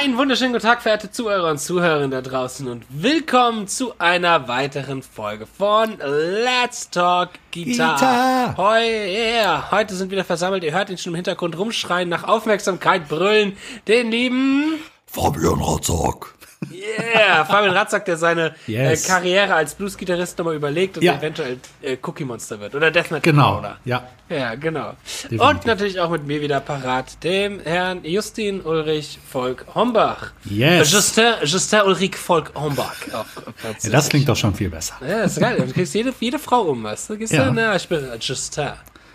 Einen wunderschönen guten Tag, verehrte Zuhörer und Zuhörerinnen da draußen und willkommen zu einer weiteren Folge von Let's Talk Guitar. Guitar. Heu, yeah. Heute sind wieder versammelt, ihr hört ihn schon im Hintergrund rumschreien, nach Aufmerksamkeit brüllen, den lieben Fabian Rotzog. Yeah, Fabian Ratzak, der seine Yes. äh, Karriere als Blues-Gitarrist nochmal überlegt und Ja. eventuell äh, Cookie Monster wird oder Death Metal Genau. oder Ja. ja, genau. Definitiv. Und natürlich auch mit mir wieder parat, dem Herrn Justin Ulrich Volk Hombach. Yes. Äh, Justin, Justin Ulrich Volk Hombach. Auf, auf ja. Das klingt doch schon viel besser. Ja, ist geil. Du kriegst jede, jede Frau um, weißt du? Gehst Ja. du, na, ich bin äh, Justin.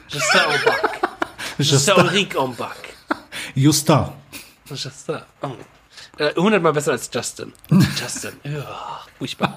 Justin Hombach. Justin Ulrich Hombach. Justin. Justin. Oh. Äh, hundertmal besser als Justin. Justin. Ja, furchtbar.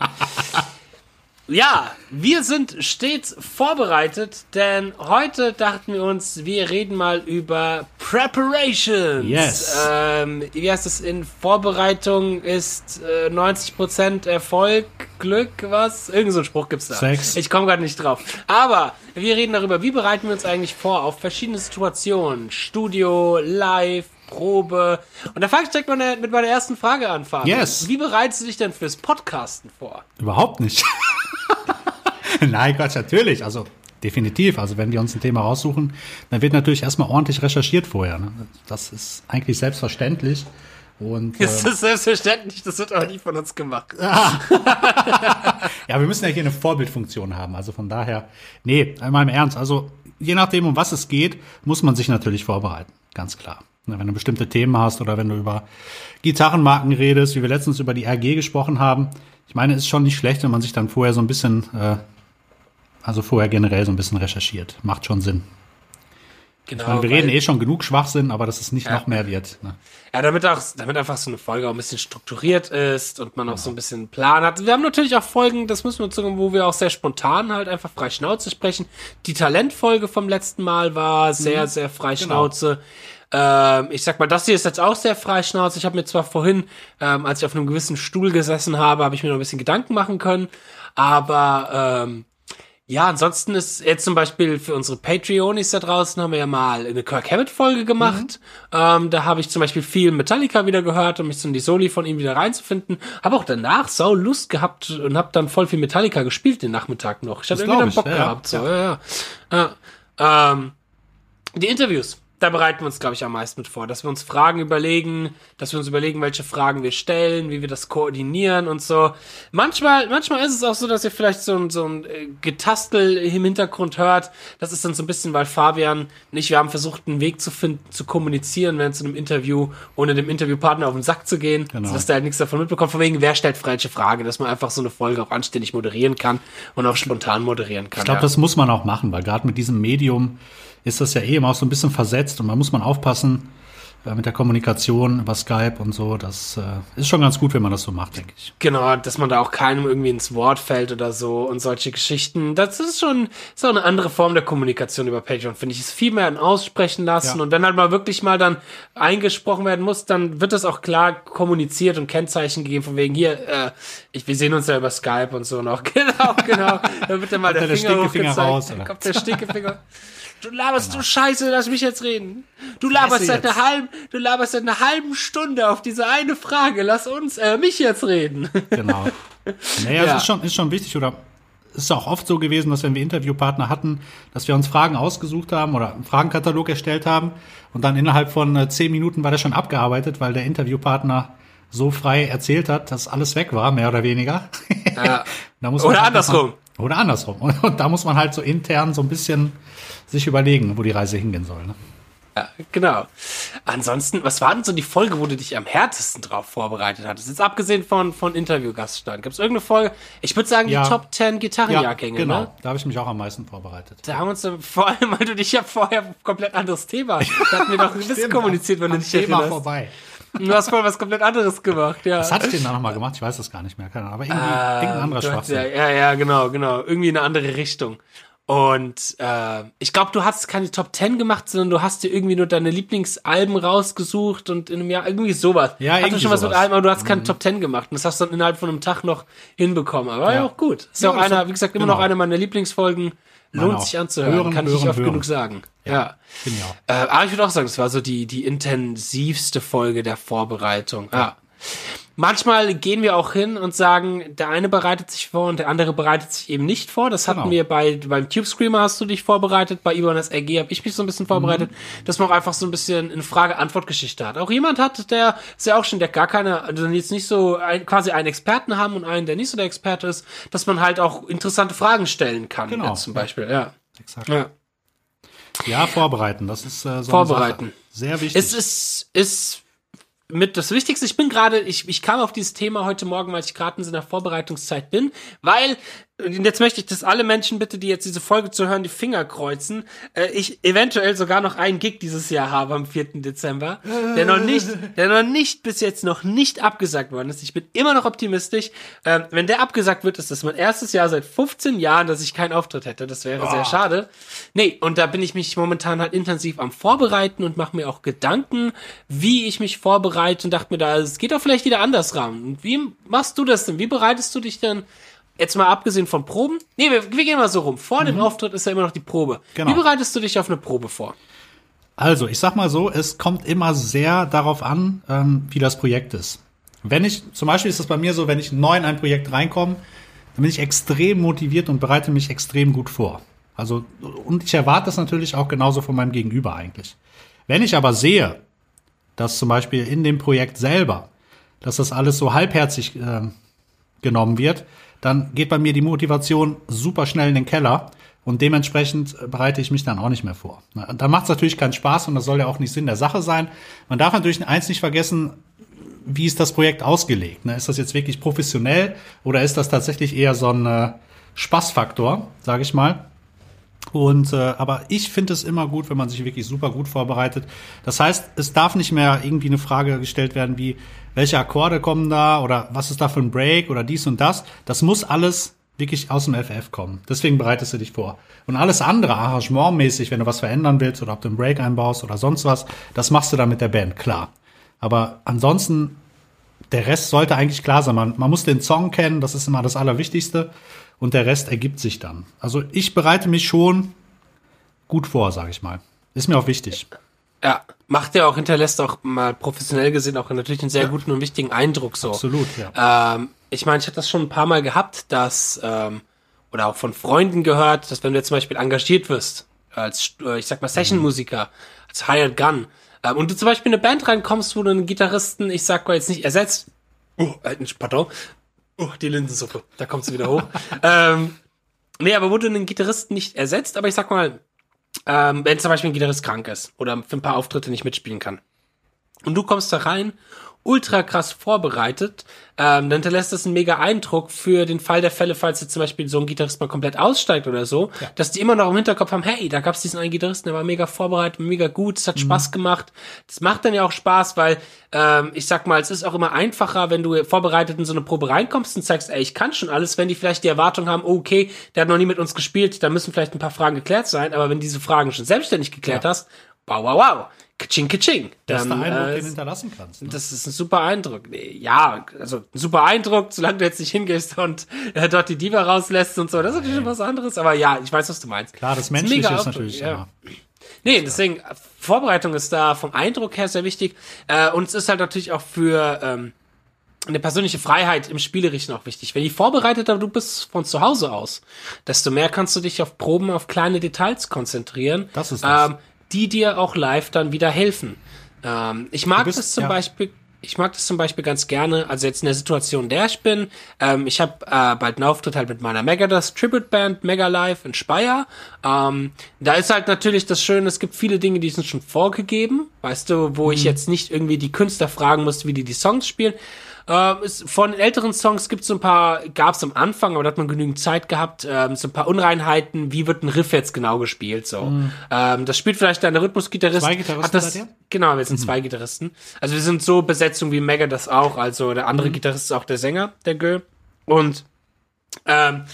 Ja, wir sind stets vorbereitet, denn heute dachten wir uns, wir reden mal über Preparations. Yes. Ähm, wie heißt es in Vorbereitung ist äh, 90% Erfolg, Glück, was? Irgend so ein Spruch gibt's da. Sex. Ich komme gerade nicht drauf. Aber wir reden darüber, wie bereiten wir uns eigentlich vor auf verschiedene Situationen. Studio, Live, Probe. Und da fange ich direkt mal mit meiner ersten Frage an, Fabian. Yes. Wie bereitest du dich denn fürs Podcasten vor? Überhaupt nicht. Nein, Quatsch, natürlich. Also definitiv. Also wenn wir uns ein Thema raussuchen, dann wird natürlich erstmal ordentlich recherchiert vorher. Ne? Das ist eigentlich selbstverständlich. Und äh, Das ist selbstverständlich, das wird aber nie von uns gemacht. ja, wir müssen ja hier eine Vorbildfunktion haben. Also von daher, nee, einmal im Ernst. Also je nachdem, um was es geht, muss man sich natürlich vorbereiten. Ganz klar. Wenn du bestimmte Themen hast oder wenn du über Gitarrenmarken redest, wie wir letztens über die RG gesprochen haben. Ich meine, es ist schon nicht schlecht, wenn man sich dann vorher so ein bisschen, äh, also vorher generell so ein bisschen recherchiert. Macht schon Sinn. Genau. Ich meine, wir reden eh schon genug Schwachsinn, aber dass es nicht noch mehr wird. Ne? Ja, damit auch, damit einfach so eine Folge auch ein bisschen strukturiert ist und man auch so ein bisschen einen Plan hat. Wir haben natürlich auch Folgen, das müssen wir uns sagen, wo wir auch sehr spontan halt einfach frei Schnauze sprechen. Die Talentfolge vom letzten Mal war sehr, sehr frei Schnauze. Ähm, ich sag mal, das hier ist jetzt auch sehr frei Schnauze. Ich habe mir zwar vorhin, ähm, als ich auf einem gewissen Stuhl gesessen habe, habe ich mir noch ein bisschen Gedanken machen können, aber ähm, ja, ansonsten ist jetzt zum Beispiel für unsere Patreonis da draußen haben wir ja mal eine Kirk Hammett Folge gemacht. Ähm, da habe ich zum Beispiel viel Metallica wieder gehört, um mich so in die Soli von ihm wieder reinzufinden. Habe auch danach sau Lust gehabt und habe dann voll viel Metallica gespielt den Nachmittag noch. Ich habe irgendwie glaub Bock ich, ja, gehabt. So, ja. Ja. Ja. Ähm, die Interviews. Da bereiten wir uns, glaube ich, am meisten mit vor, dass wir uns Fragen überlegen, dass wir uns überlegen, welche Fragen wir stellen, wie wir das koordinieren und so. Manchmal, manchmal ist es auch so, dass ihr vielleicht so ein, so ein äh, Getastel im Hintergrund hört. Das ist dann so ein bisschen, weil Fabian und ich, wir haben versucht, einen Weg zu finden, zu kommunizieren während so einem Interview, ohne dem Interviewpartner auf den Sack zu gehen, Genau. dass der halt nichts davon mitbekommt. Von wegen, wer stellt falsche Frage, dass man einfach so eine Folge auch anständig moderieren kann und auch spontan moderieren kann. Ich glaube, ja. das muss man auch machen, weil gerade mit diesem Medium ist das ja eh immer auch so ein bisschen versetzt und man muss man aufpassen äh, mit der Kommunikation über Skype und so. Das äh, ist schon ganz gut, wenn man das so macht, denke ich. Genau, dass man da auch keinem irgendwie ins Wort fällt oder so und solche Geschichten. Das ist schon auch eine andere Form der Kommunikation über Patreon, finde ich. Ist viel mehr ein Aussprechen lassen Ja. und wenn halt mal wirklich mal dann eingesprochen werden muss, dann wird das auch klar kommuniziert und Kennzeichen gegeben von wegen hier, äh, ich, wir sehen uns ja über Skype und so noch. Genau, genau. Da wird dann mal der, der Finger Stinkefinger hochgezeigt. raus, oder? kommt der Stinkefinger. Du laberst du Scheiße, lass mich jetzt reden. Du laberst seit einer halben, du laberst seit einer halben Stunde auf diese eine Frage. Lass uns, äh, mich jetzt reden. Genau. Naja, Ja. es ist schon, ist schon wichtig oder es ist auch oft so gewesen, dass wenn wir Interviewpartner hatten, dass wir uns Fragen ausgesucht haben oder einen Fragenkatalog erstellt haben und dann innerhalb von äh, zehn Minuten war der schon abgearbeitet, weil der Interviewpartner so frei erzählt hat, dass alles weg war, mehr oder weniger. Ja. Da muss Oder halt andersrum. Mal, oder andersrum. Und, und da muss man halt so intern so ein bisschen sich überlegen, wo die Reise hingehen soll. Ne? Ja, genau. Ansonsten, was war denn so die Folge, wo du dich am härtesten drauf vorbereitet hattest? Jetzt abgesehen von, von Interviewgaststein. Gab es irgendeine Folge? Ich würde sagen, Ja. die Top 10 Gitarrenjahrgänge, genau. ne? Da habe ich mich auch am meisten vorbereitet. Da haben wir uns äh, vor allem, weil du dich ja vorher komplett anderes Thema. Da hatten wir doch ein bisschen kommuniziert, wenn du dich Thema erinnerst. vorbei. Du hast voll was komplett anderes gemacht, ja. Was hatte ich denn da nochmal gemacht? Ich weiß das gar nicht mehr. Keine Ahnung. Aber irgendwie, Ah, irgendein anderer hast- Schwachsinn. Ja, ja, ja, genau, genau. Irgendwie in eine andere Richtung. Und äh, ich glaube, du hast keine Top 10 gemacht, sondern du hast dir irgendwie nur deine Lieblingsalben rausgesucht und in einem Jahr irgendwie sowas. Ja, Hatte irgendwie schon was mit sowas. Alben, aber du hast keine Top 10 gemacht. Und das hast du dann innerhalb von einem Tag noch hinbekommen. Aber ja, Ja. auch gut. Ist ja, auch einer, wie gesagt, immer genau. noch eine meiner Lieblingsfolgen. Lohnt sich anzuhören. Hören, Kann ich nicht hören, oft hören. genug sagen. Ja. Ich auch. Äh, aber ich würde auch sagen, es war so die, die intensivste Folge der Vorbereitung. Ja. Manchmal gehen wir auch hin und sagen, der eine bereitet sich vor und der andere bereitet sich eben nicht vor. Das hatten Genau. wir bei beim Tube Screamer hast du dich vorbereitet, bei Ibanez RG habe ich mich so ein bisschen vorbereitet, dass man auch einfach so ein bisschen eine Frage-Antwort-Geschichte hat. Auch jemand hat, der ist ja auch schon, der gar keine, also jetzt nicht so ein, quasi einen Experten haben und einen, der nicht so der Experte ist, dass man halt auch interessante Fragen stellen kann. Genau. Jetzt zum Beispiel, ja. Exakt. ja. Ja, vorbereiten. Das ist äh, so Vorbereiten. Eine Sache. Sehr wichtig. Es ist, ist mit das Wichtigste. Ich bin gerade, ich, ich kam auf dieses Thema heute Morgen, weil ich gerade in so einer Vorbereitungszeit bin, weil, und jetzt möchte ich, dass alle Menschen bitte, die jetzt diese Folge zu hören, die Finger kreuzen, äh, ich eventuell sogar noch einen Gig dieses Jahr habe am 4. Dezember, der noch nicht, der noch nicht, bis jetzt noch nicht abgesagt worden ist. Ich bin immer noch optimistisch. Ähm, wenn der abgesagt wird, ist das mein erstes Jahr seit 15 Jahren, dass ich keinen Auftritt hätte. Das wäre sehr schade. Nee, und da bin ich mich momentan halt intensiv am Vorbereiten und mache mir auch Gedanken, wie ich mich vorbereite und dachte mir da, es geht doch vielleicht wieder anders ran. Und wie machst du das denn? Wie bereitest du dich denn? Jetzt mal abgesehen von Proben. Nee, wir, wir gehen mal so rum. Vor dem Auftritt ist ja immer noch die Probe. Genau. Wie bereitest du dich auf eine Probe vor? Also, ich sag mal so, es kommt immer sehr darauf an, ähm, wie das Projekt ist. Wenn ich, zum Beispiel ist es bei mir so, wenn ich neu in ein Projekt reinkomme, dann bin ich extrem motiviert und bereite mich extrem gut vor. Also, und ich erwarte das natürlich auch genauso von meinem Gegenüber eigentlich. Wenn ich aber sehe, dass zum Beispiel in dem Projekt selber, dass das alles so halbherzig äh, genommen wird, dann geht bei mir die Motivation super schnell in den Keller und dementsprechend äh, bereite ich mich dann auch nicht mehr vor. Dann macht es natürlich keinen Spaß und das soll ja auch nicht Sinn der Sache sein. Man darf natürlich eins nicht vergessen, wie ist das Projekt ausgelegt? Ist das jetzt wirklich professionell oder ist das tatsächlich eher so ein äh, Spaßfaktor, sage ich mal? Und äh, aber ich finde es immer gut, wenn man sich wirklich super gut vorbereitet. Das heißt, es darf nicht mehr irgendwie eine Frage gestellt werden wie welche Akkorde kommen da oder was ist da für ein Break oder dies und das. Das muss alles wirklich aus dem FF kommen. Deswegen bereitest du dich vor. Und alles andere, arrangementmäßig, wenn du was verändern willst oder ob du einen Break einbaust oder sonst was, das machst du dann mit der Band, klar. Aber ansonsten, der Rest sollte eigentlich klar sein. Man, man muss den Song kennen, das ist immer das Allerwichtigste. Und der Rest ergibt sich dann. Also ich bereite mich schon gut vor, sage ich mal. Ist mir auch wichtig. Ja, macht ja auch, hinterlässt auch mal professionell gesehen auch natürlich einen sehr guten und wichtigen Eindruck so. Absolut, ja. Ähm, ich meine, ich hatte das schon ein paar Mal gehabt, dass, ähm, oder auch von Freunden gehört, dass wenn du jetzt zum Beispiel engagiert wirst, als, äh, ich sag mal, Session-Musiker, als Hired Gun, ähm, und du zum Beispiel in eine Band reinkommst, wo du einen Gitarristen, ich sag mal jetzt nicht ersetzt, oh, äh, pardon, oh, die Linsensuppe, da kommt sie wieder hoch, ähm, nee, aber wo du einen Gitarristen nicht ersetzt, aber ich sag mal, ähm, wenn zum Beispiel ein Gitarrist krank ist oder für ein paar Auftritte nicht mitspielen kann. Und du kommst da rein, ultra krass vorbereitet, ähm, dann hinterlässt das einen mega Eindruck für den Fall der Fälle, falls jetzt zum Beispiel so ein Gitarrist mal komplett aussteigt oder so, dass die immer noch im Hinterkopf haben, hey, da gab's diesen einen Gitarristen, der war mega vorbereitet, mega gut, es hat Spaß gemacht. Das macht dann ja auch Spaß, weil ähm, ich sag mal, es ist auch immer einfacher, wenn du vorbereitet in so eine Probe reinkommst und sagst, ey, ich kann schon alles, wenn die vielleicht die Erwartung haben, oh, okay, der hat noch nie mit uns gespielt, da müssen vielleicht ein paar Fragen geklärt sein, aber wenn diese Fragen schon selbstständig geklärt hast, wow, wow, wow, kaching, kaching. Das ist der Eindruck, äh, den du hinterlassen kannst. Ne? das ist ein super Eindruck. Ja, also ein super Eindruck, solange du jetzt nicht hingehst und äh, dort die Diva rauslässt und so. Das ist natürlich schon was anderes. Aber ja, ich weiß, was du meinst. Klar, das ist Menschliche mega ist Eindruck, natürlich ja. immer. Nee, deswegen, Vorbereitung ist da vom Eindruck her sehr wichtig. Äh, und es ist halt natürlich auch für ähm, eine persönliche Freiheit im Spielerischen auch wichtig. Wenn je vorbereiteter du bist von zu Hause aus, desto mehr kannst du dich auf Proben, auf kleine Details konzentrieren, Das ist das. ähm, die dir auch live dann wieder helfen. Ähm, ich mag bist- das zum ja. Beispiel, ich mag das zum Beispiel ganz gerne, also jetzt in der Situation, in der ich bin, ähm, ich habe äh, bald einen Auftritt halt mit meiner Megadeth Tribute Band Mega Live in Speyer. Ähm, da ist halt natürlich das Schöne, es gibt viele Dinge, die sind schon vorgegeben, weißt du, wo ich Mhm. jetzt nicht irgendwie die Künstler fragen musste, wie die die Songs spielen. Ähm, es, von den älteren Songs gibt es so ein paar, gab es am Anfang, aber da hat man genügend Zeit gehabt, ähm, so ein paar Unreinheiten, wie wird ein Riff jetzt genau gespielt, so. Ähm, das spielt vielleicht deine Rhythmusgitarrist. Mhm. Zwei Gitarristen hat das? Genau, wir sind zwei Gitarristen. Also wir sind so Besetzung wie Mega das auch, also der Mhm. andere Gitarrist ist auch der Sänger, der Gö. Und Ähm,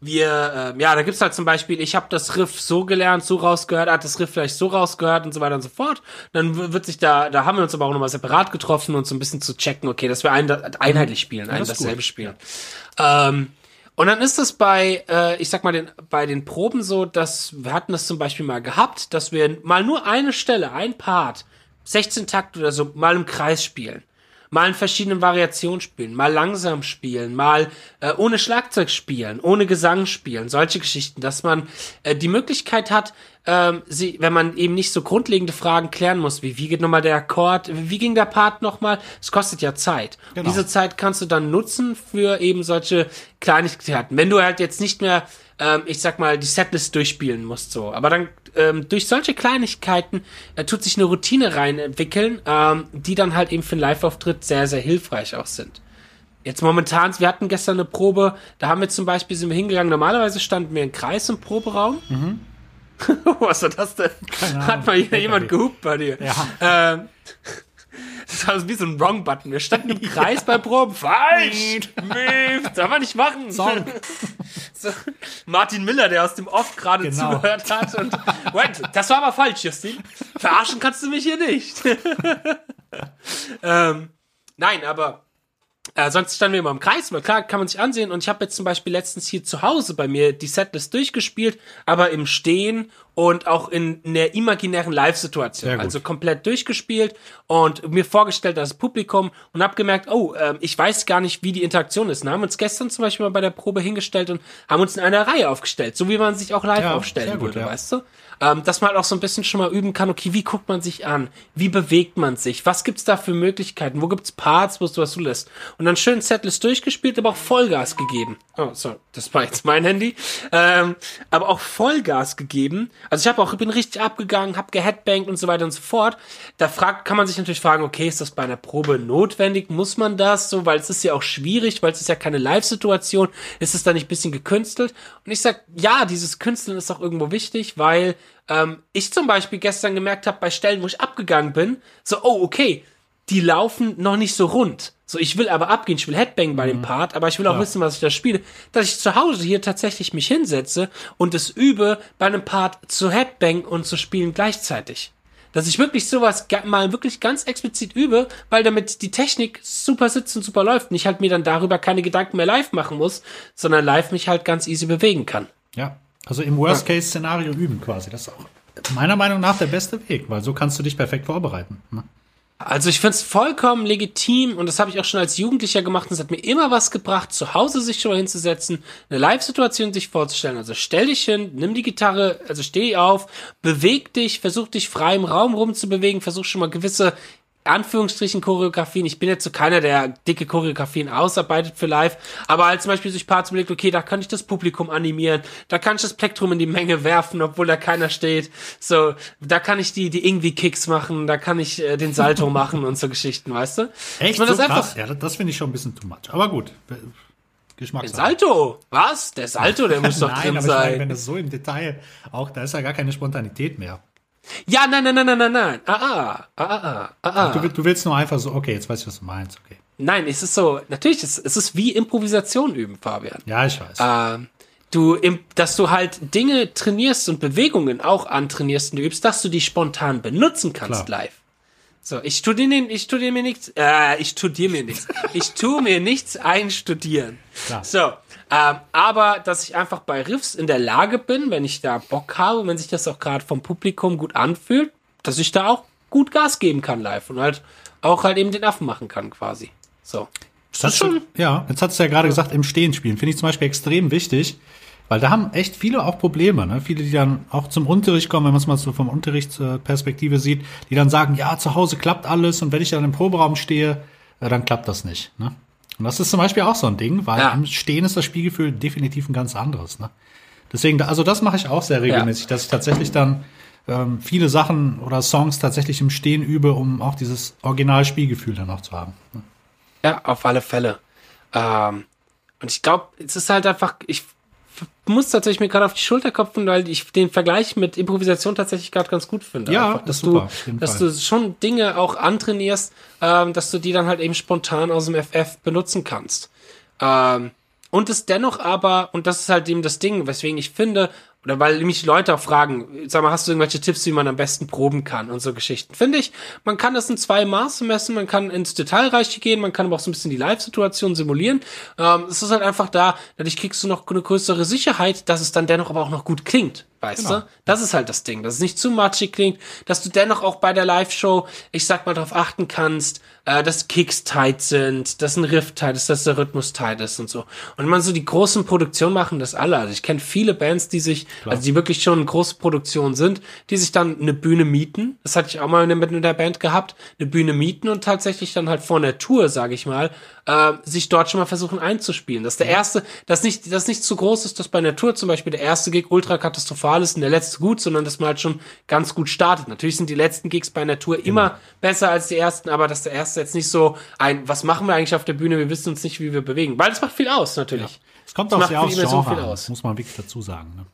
wir, äh, ja, da gibt's halt zum Beispiel, ich habe das Riff so gelernt, so rausgehört, hat das Riff vielleicht so rausgehört und so weiter und so fort. Dann wird sich da, da haben wir uns aber auch nochmal separat getroffen und so ein bisschen zu checken, okay, dass wir ein, einheitlich spielen, ein dasselbe gut. spielen. Ähm, und dann ist es bei, äh, ich sag mal, den, bei den Proben so, dass wir hatten das zum Beispiel mal gehabt, dass wir mal nur eine Stelle, ein Part, 16 Takt oder so, mal im Kreis spielen mal in verschiedenen Variationen spielen, mal langsam spielen, mal äh, ohne Schlagzeug spielen, ohne Gesang spielen, solche Geschichten, dass man äh, die Möglichkeit hat, ähm, sie, wenn man eben nicht so grundlegende Fragen klären muss, wie wie geht nochmal der Akkord, wie ging der Part nochmal, es kostet ja Zeit. Genau. Diese Zeit kannst du dann nutzen für eben solche Kleinigkeiten. Wenn du halt jetzt nicht mehr ähm, ich sag mal, die Setlist durchspielen musst, so. Aber dann ähm, durch solche Kleinigkeiten äh, tut sich eine Routine rein entwickeln, ähm, die dann halt eben für einen Live-Auftritt sehr, sehr hilfreich auch sind. Jetzt momentan, wir hatten gestern eine Probe, da haben wir zum Beispiel, sind wir hingegangen, normalerweise standen wir im Kreis im Proberaum. Mhm. Was war das denn? Hat mal jemand gehupt bei dir? Ja. Ähm, das war wie so ein Wrong-Button. Wir standen im Kreis bei Proben. Falsch! Mief, soll man nicht machen. Song. So, Martin Miller, der aus dem Off gerade genau. zugehört hat. Und, wait, das war aber falsch, Justin. Verarschen kannst du mich hier nicht. ähm, nein, aber äh, sonst standen wir immer im Kreis, weil klar kann man sich ansehen. Und ich habe jetzt zum Beispiel letztens hier zu Hause bei mir die Setlist durchgespielt, aber im Stehen und auch in, in der imaginären Live-Situation. Also komplett durchgespielt und mir vorgestellt als Publikum und habe gemerkt, oh, äh, ich weiß gar nicht, wie die Interaktion ist. Wir haben uns gestern zum Beispiel mal bei der Probe hingestellt und haben uns in einer Reihe aufgestellt, so wie man sich auch live ja, aufstellen gut, würde, ja. weißt du? ähm, dass man halt auch so ein bisschen schon mal üben kann, okay, wie guckt man sich an? Wie bewegt man sich? Was gibt's da für Möglichkeiten? Wo gibt's Parts, wo du was zulässt? Und dann schön Setlist durchgespielt, aber auch Vollgas gegeben. Oh, so, das war jetzt mein Handy. Ähm, aber auch Vollgas gegeben. Also ich habe auch, bin richtig abgegangen, habe geheadbankt und so weiter und so fort. Da fragt, kann man sich natürlich fragen, okay, ist das bei einer Probe notwendig? Muss man das so? Weil es ist ja auch schwierig, weil es ist ja keine Live-Situation. Ist es da nicht bisschen gekünstelt? Und ich sag, ja, dieses Künsteln ist auch irgendwo wichtig, weil ähm, ich zum Beispiel gestern gemerkt habe, bei Stellen, wo ich abgegangen bin, so, oh, okay, die laufen noch nicht so rund. So, ich will aber abgehen, ich will Headbang bei mhm. dem Part, aber ich will auch ja. wissen, was ich da spiele, dass ich zu Hause hier tatsächlich mich hinsetze und es übe, bei einem Part zu Headbang und zu spielen gleichzeitig. Dass ich wirklich sowas mal wirklich ganz explizit übe, weil damit die Technik super sitzt und super läuft und ich halt mir dann darüber keine Gedanken mehr live machen muss, sondern live mich halt ganz easy bewegen kann. Ja, also im Worst-Case-Szenario üben quasi. Das ist auch meiner Meinung nach der beste Weg, weil so kannst du dich perfekt vorbereiten. Ne? Also ich finde es vollkommen legitim und das habe ich auch schon als Jugendlicher gemacht und es hat mir immer was gebracht, zu Hause sich schon mal hinzusetzen, eine Live-Situation sich vorzustellen. Also stell dich hin, nimm die Gitarre, also steh auf, beweg dich, versuch dich frei im Raum rumzubewegen, versuch schon mal gewisse Anführungsstrichen Choreografien. Ich bin jetzt so keiner, der dicke Choreografien ausarbeitet für live, aber als zum Beispiel sich Parts überlegt, okay, da kann ich das Publikum animieren, da kann ich das Plektrum in die Menge werfen, obwohl da keiner steht. So, da kann ich die, die irgendwie Kicks machen, da kann ich äh, den Salto machen und so Geschichten, weißt du? Echt? So das krass? Ja, das finde ich schon ein bisschen too much. Aber gut. Geschmackssache. Salto? Was? Der Salto, der muss doch Nein, drin aber sein. Ich meine, wenn das so im Detail auch, da ist ja gar keine Spontanität mehr. Ja, nein, nein, nein, nein, nein, nein. Ah, ah, ah, ah, ah, ah. Du, du willst nur einfach so, okay, jetzt weiß ich, was du meinst, okay. Nein, es ist so, natürlich, es, es ist wie Improvisation üben, Fabian. Ja, ich weiß. Ähm, du, dass du halt Dinge trainierst und Bewegungen auch antrainierst und übst, dass du die spontan benutzen kannst Klar. live. So, ich studiere, ich studiere mir nichts, äh, ich studiere mir nichts. ich tue mir nichts einstudieren. Klar. So, ähm, aber dass ich einfach bei Riffs in der Lage bin, wenn ich da Bock habe, wenn sich das auch gerade vom Publikum gut anfühlt, dass ich da auch gut Gas geben kann live und halt auch halt eben den Affen machen kann quasi. So. Das ist schon. Ja, jetzt hast du ja gerade gesagt, im Stehen spielen. Finde ich zum Beispiel extrem wichtig, weil da haben echt viele auch Probleme. Ne? Viele, die dann auch zum Unterricht kommen, wenn man es mal so vom Unterrichtsperspektive sieht, die dann sagen, ja, zu Hause klappt alles und wenn ich dann im Proberaum stehe, äh, dann klappt das nicht. Ne? Und das ist zum Beispiel auch so ein Ding, weil ja. im Stehen ist das Spielgefühl definitiv ein ganz anderes. Ne? Deswegen, also das mache ich auch sehr regelmäßig, ja. dass ich tatsächlich dann ähm, viele Sachen oder Songs tatsächlich im Stehen übe, um auch dieses Originalspielgefühl dann auch zu haben. Ne? Ja, auf alle Fälle. Ähm, und ich glaube, es ist halt einfach, ich muss tatsächlich mir gerade auf die Schulter klopfen, weil ich den Vergleich mit Improvisation tatsächlich gerade ganz gut finde. Ja, Einfach, dass super, du, dass Fall. du schon Dinge auch antrainierst, ähm, dass du die dann halt eben spontan aus dem FF benutzen kannst. Ähm, und es dennoch aber, und das ist halt eben das Ding, weswegen ich finde, oder weil mich Leute auch fragen, sag mal, hast du irgendwelche Tipps, wie man am besten proben kann und so Geschichten? Finde ich, man kann das in zwei Maße messen, man kann ins Detailreiche gehen, man kann aber auch so ein bisschen die Live-Situation simulieren. Ähm, es ist halt einfach da, dadurch kriegst du noch eine größere Sicherheit, dass es dann dennoch aber auch noch gut klingt. Weißt genau. du? Das ist halt das Ding, dass es nicht zu matschig klingt, dass du dennoch auch bei der Live-Show, ich sag mal, darauf achten kannst, äh, dass Kicks tight sind, dass ein Riff tight ist, dass der Rhythmus tight ist und so. Und man so die großen Produktionen machen das alle. Also ich kenne viele Bands, die sich, Klar. also die wirklich schon große Produktionen sind, die sich dann eine Bühne mieten. Das hatte ich auch mal mit der Band gehabt, eine Bühne mieten und tatsächlich dann halt vor der Tour, sage ich mal, äh, sich dort schon mal versuchen einzuspielen. Dass der erste, dass nicht, dass nicht zu groß ist, dass bei einer Tour zum Beispiel der erste Gig ultra katastrophal ist und der letzte gut, sondern dass man halt schon ganz gut startet. Natürlich sind die letzten Gigs bei einer Tour genau. immer besser als die ersten, aber dass der erste jetzt nicht so ein, was machen wir eigentlich auf der Bühne, wir wissen uns nicht, wie wir bewegen. Weil es macht viel aus, natürlich. Ja. Es kommt auch sehr aus Genre, aus. muss man wirklich dazu sagen. Ne?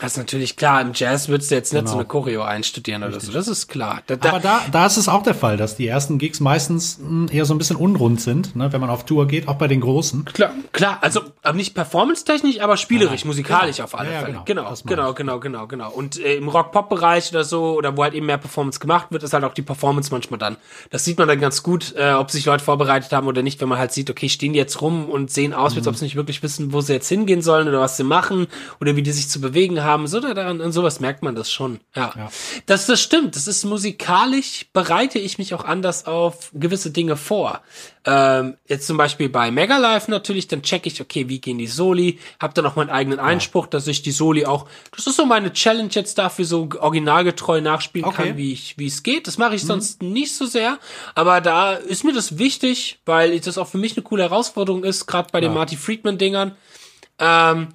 Das ist natürlich klar. Im Jazz würdest du jetzt nicht genau. so eine Choreo einstudieren oder so. Das ist klar. Da, da, Aber da, da ist es auch der Fall, dass die ersten Gigs meistens hm, eher so ein bisschen unrund sind, ne, wenn man auf Tour geht, auch bei den großen. Klar, klar. Also nicht performance-technisch, aber spielerisch, ja, musikalisch genau. auf alle ja, Fälle. genau, genau, genau, genau, genau, genau. Und äh, im Rock-Pop-Bereich oder so, oder wo halt eben mehr Performance gemacht wird, ist halt auch die Performance manchmal dann. Das sieht man dann ganz gut, äh, ob sich Leute vorbereitet haben oder nicht, wenn man halt sieht, okay, stehen jetzt rum und sehen aus, mhm. als ob sie nicht wirklich wissen, wo sie jetzt hingehen sollen oder was sie machen oder wie die sich zu bewegen haben. So, daran, an sowas merkt man das schon. Ja. ja. Das, das stimmt. Das ist musikalisch, bereite ich mich auch anders auf gewisse Dinge vor. Ähm, jetzt zum Beispiel bei Megalife natürlich, dann check ich, okay, wie gehen die Soli, hab dann auch meinen eigenen Einspruch, dass ich die Soli auch, das ist so meine Challenge jetzt dafür, so originalgetreu nachspielen okay. kann, wie ich, wie es geht. Das mache ich mhm. sonst nicht so sehr, aber da ist mir das wichtig, weil das auch für mich eine coole Herausforderung ist, gerade bei ja. den Marty Friedman Dingern. Ähm,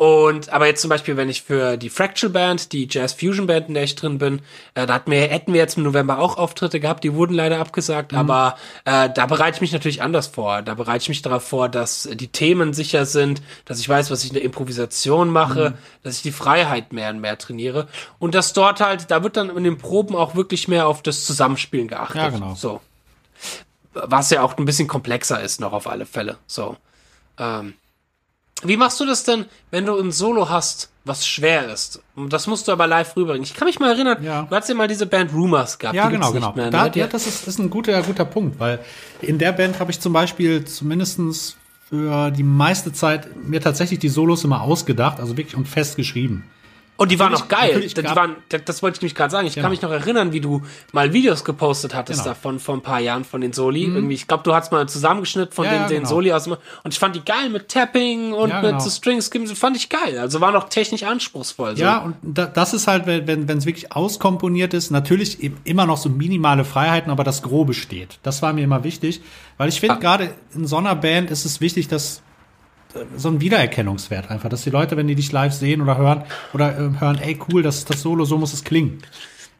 und aber jetzt zum Beispiel, wenn ich für die Fractal Band, die Jazz Fusion Band, in der ich drin bin, äh, da hatten wir, hätten wir jetzt im November auch Auftritte gehabt, die wurden leider abgesagt, mhm. aber äh, da bereite ich mich natürlich anders vor. Da bereite ich mich darauf vor, dass die Themen sicher sind, dass ich weiß, was ich in der Improvisation mache, mhm. dass ich die Freiheit mehr und mehr trainiere. Und dass dort halt, da wird dann in den Proben auch wirklich mehr auf das Zusammenspielen geachtet. Ja, genau. So. Was ja auch ein bisschen komplexer ist, noch auf alle Fälle. So. Ähm, wie machst du das denn, wenn du ein Solo hast, was schwer ist? Das musst du aber live rüberbringen. Ich kann mich mal erinnern, ja. du hast ja mal diese Band Rumors gehabt. Ja, genau, genau. Mehr, da, ne? ja, das ist, ist ein guter, guter Punkt, weil in der Band habe ich zum Beispiel zumindestens für die meiste Zeit mir tatsächlich die Solos immer ausgedacht, also wirklich und festgeschrieben. Und die waren auch geil. Die waren, das wollte ich nämlich gerade sagen. Ich genau. kann mich noch erinnern, wie du mal Videos gepostet hattest genau. davon vor ein paar Jahren von den Soli. Mhm. Irgendwie, ich glaube, du hast mal zusammengeschnitten von ja, den, ja, den genau. Soli aus. Und ich fand die geil mit Tapping und ja, mit genau. so Strings. Fand ich geil. Also war noch technisch anspruchsvoll. So. Ja, und da, das ist halt, wenn es wirklich auskomponiert ist, natürlich immer noch so minimale Freiheiten, aber das Grobe steht. Das war mir immer wichtig, weil ich finde, ah. gerade in so einer Band ist es wichtig, dass so ein Wiedererkennungswert einfach, dass die Leute, wenn die dich live sehen oder hören oder äh, hören, ey cool, das das Solo, so muss es klingen.